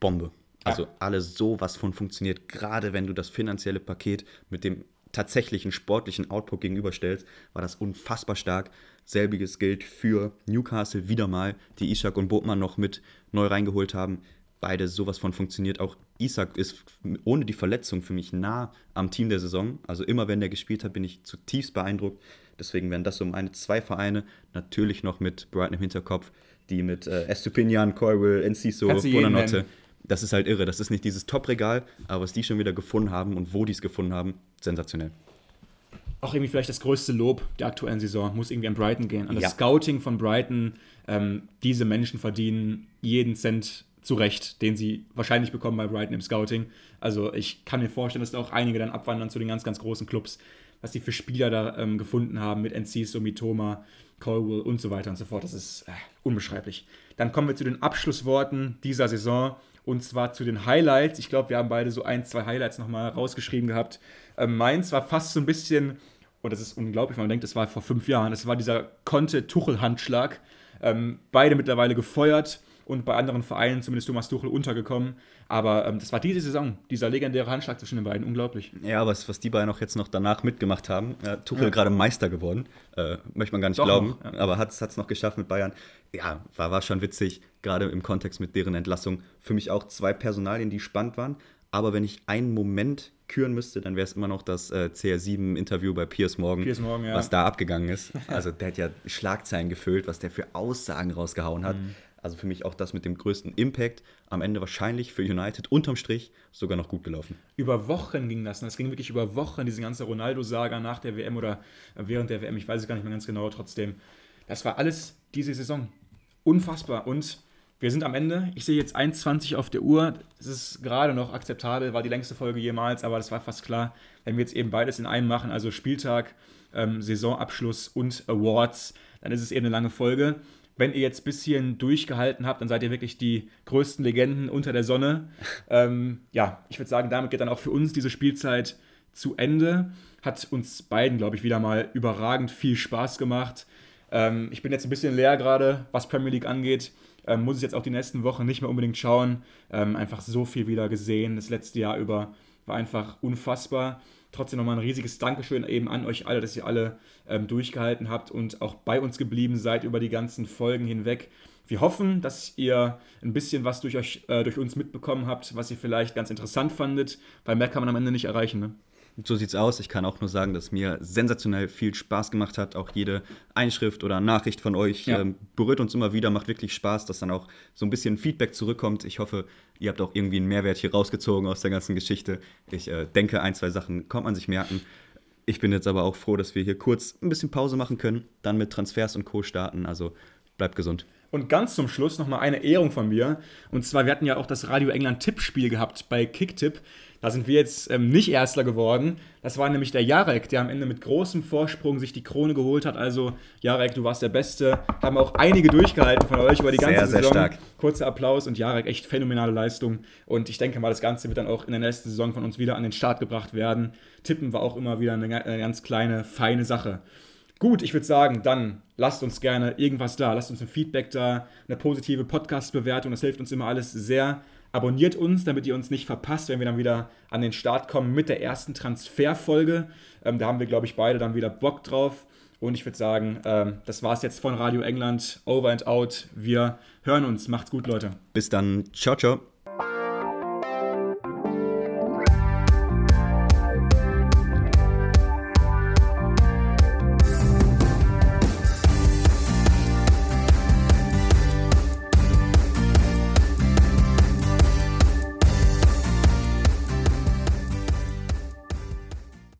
Bombe. Also alles sowas von funktioniert, gerade wenn du das finanzielle Paket mit dem tatsächlichen sportlichen Output gegenüberstellst, war das unfassbar stark. Selbiges gilt für Newcastle wieder mal, die Ishak und Botman noch mit neu reingeholt haben. Beide sowas von funktioniert. Auch Isak ist ohne die Verletzung für mich nah am Team der Saison. Also immer wenn der gespielt hat, bin ich zutiefst beeindruckt. Deswegen wären das so meine zwei Vereine. Natürlich noch mit Brighton im Hinterkopf, die mit äh, Estupinian, Coyle, Enciso, Bonanotte. Das ist halt irre. Das ist nicht dieses Top-Regal, aber was die schon wieder gefunden haben und wo die es gefunden haben, sensationell. Auch irgendwie vielleicht das größte Lob der aktuellen Saison muss irgendwie an Brighton gehen. An das Ja. Scouting von Brighton. Ähm, diese Menschen verdienen jeden Cent zurecht, den sie wahrscheinlich bekommen bei Brighton im Scouting. Also ich kann mir vorstellen, dass da auch einige dann abwandern zu den ganz, ganz großen Clubs, was die für Spieler da ähm, gefunden haben mit Enciso, Mitoma, Colwell und so weiter und so fort. Das ist äh, unbeschreiblich. Dann kommen wir zu den Abschlussworten dieser Saison und zwar zu den Highlights. Ich glaube, wir haben beide so ein, zwei Highlights nochmal rausgeschrieben gehabt. Ähm, meins war fast so ein bisschen, und das ist unglaublich, man denkt, das war vor fünf Jahren, das war dieser Conte-Tuchel-Handschlag. Ähm, beide mittlerweile gefeuert und bei anderen Vereinen, zumindest Thomas Tuchel, untergekommen. Aber ähm, das war diese Saison, dieser legendäre Handschlag zwischen den beiden. Unglaublich. Ja, was, was die beiden auch jetzt noch danach mitgemacht haben. Äh, Tuchel Ja. gerade Meister geworden. Äh, möchte man gar nicht Doch glauben. noch, ja. Aber hat es noch geschafft mit Bayern. Ja, war, war schon witzig. Gerade im Kontext mit deren Entlassung. Für mich auch zwei Personalien, die spannend waren. Aber wenn ich einen Moment küren müsste, dann wäre es immer noch das äh, CR7-Interview bei Piers Morgan, Piers Morgan, ja. was da abgegangen ist. Also der hat ja Schlagzeilen gefüllt, was der für Aussagen rausgehauen hat. Mhm. Also für mich auch das mit dem größten Impact. Am Ende wahrscheinlich für United unterm Strich sogar noch gut gelaufen. Über Wochen ging das. ne? Das ging wirklich über Wochen, diese ganze Ronaldo-Saga nach der WM oder während der WM. Ich weiß es gar nicht mehr ganz genau, trotzdem. Das war alles diese Saison. Unfassbar. Und wir sind am Ende. Ich sehe jetzt 1,20 auf der Uhr. Das ist gerade noch akzeptabel, war die längste Folge jemals, aber das war fast klar. Wenn wir jetzt eben beides in einem machen, also Spieltag, ähm, Saisonabschluss und Awards, dann ist es eben eine lange Folge. Wenn ihr jetzt ein bisschen durchgehalten habt, dann seid ihr wirklich die größten Legenden unter der Sonne. ähm, ja, ich würde sagen, damit geht dann auch für uns diese Spielzeit zu Ende. Hat uns beiden, glaube ich, wieder mal überragend viel Spaß gemacht. Ähm, ich bin jetzt ein bisschen leer gerade, was Premier League angeht. Ähm, muss ich jetzt auch die nächsten Wochen nicht mehr unbedingt schauen. Ähm, einfach so viel wieder gesehen. Das letzte Jahr über war einfach unfassbar. Trotzdem nochmal ein riesiges Dankeschön eben an euch alle, dass ihr alle ähm, durchgehalten habt und auch bei uns geblieben seid über die ganzen Folgen hinweg. Wir hoffen, dass ihr ein bisschen was durch, euch, äh, durch uns mitbekommen habt, was ihr vielleicht ganz interessant fandet, weil mehr kann man am Ende nicht erreichen. Ne? So sieht's aus. Ich kann auch nur sagen, dass mir sensationell viel Spaß gemacht hat. Auch jede Einschrift oder Nachricht von euch Ja. ähm, berührt uns immer wieder, macht wirklich Spaß, dass dann auch so ein bisschen Feedback zurückkommt. Ich hoffe, ihr habt auch irgendwie einen Mehrwert hier rausgezogen aus der ganzen Geschichte. Ich äh, denke, ein, zwei Sachen kommt man sich merken. Ich bin jetzt aber auch froh, dass wir hier kurz ein bisschen Pause machen können, dann mit Transfers und Co. starten. Also bleibt gesund. Und ganz zum Schluss nochmal eine Ehrung von mir. Und zwar, wir hatten ja auch das Radio England Tippspiel gehabt bei Kicktipp. Da sind wir jetzt ähm, nicht Erster geworden. Das war nämlich der Jarek, der am Ende mit großem Vorsprung sich die Krone geholt hat. Also, Jarek, du warst der Beste. Haben auch einige durchgehalten von euch über die ganze Sehr, sehr Saison. stark. Kurzer Applaus und Jarek, echt phänomenale Leistung. Und ich denke mal, das Ganze wird dann auch in der nächsten Saison von uns wieder an den Start gebracht werden. Tippen war auch immer wieder eine, eine ganz kleine, feine Sache. Gut, ich würde sagen, dann lasst uns gerne irgendwas da. Lasst uns ein Feedback da, eine positive Podcast-Bewertung. Das hilft uns immer alles sehr. Abonniert uns, damit ihr uns nicht verpasst, wenn wir dann wieder an den Start kommen mit der ersten Transferfolge. Ähm, da haben wir, glaube ich, beide dann wieder Bock drauf. Und ich würde sagen, ähm, das war es jetzt von Radio England. Over and out. Wir hören uns. Macht's gut, Leute. Bis dann. Ciao, ciao.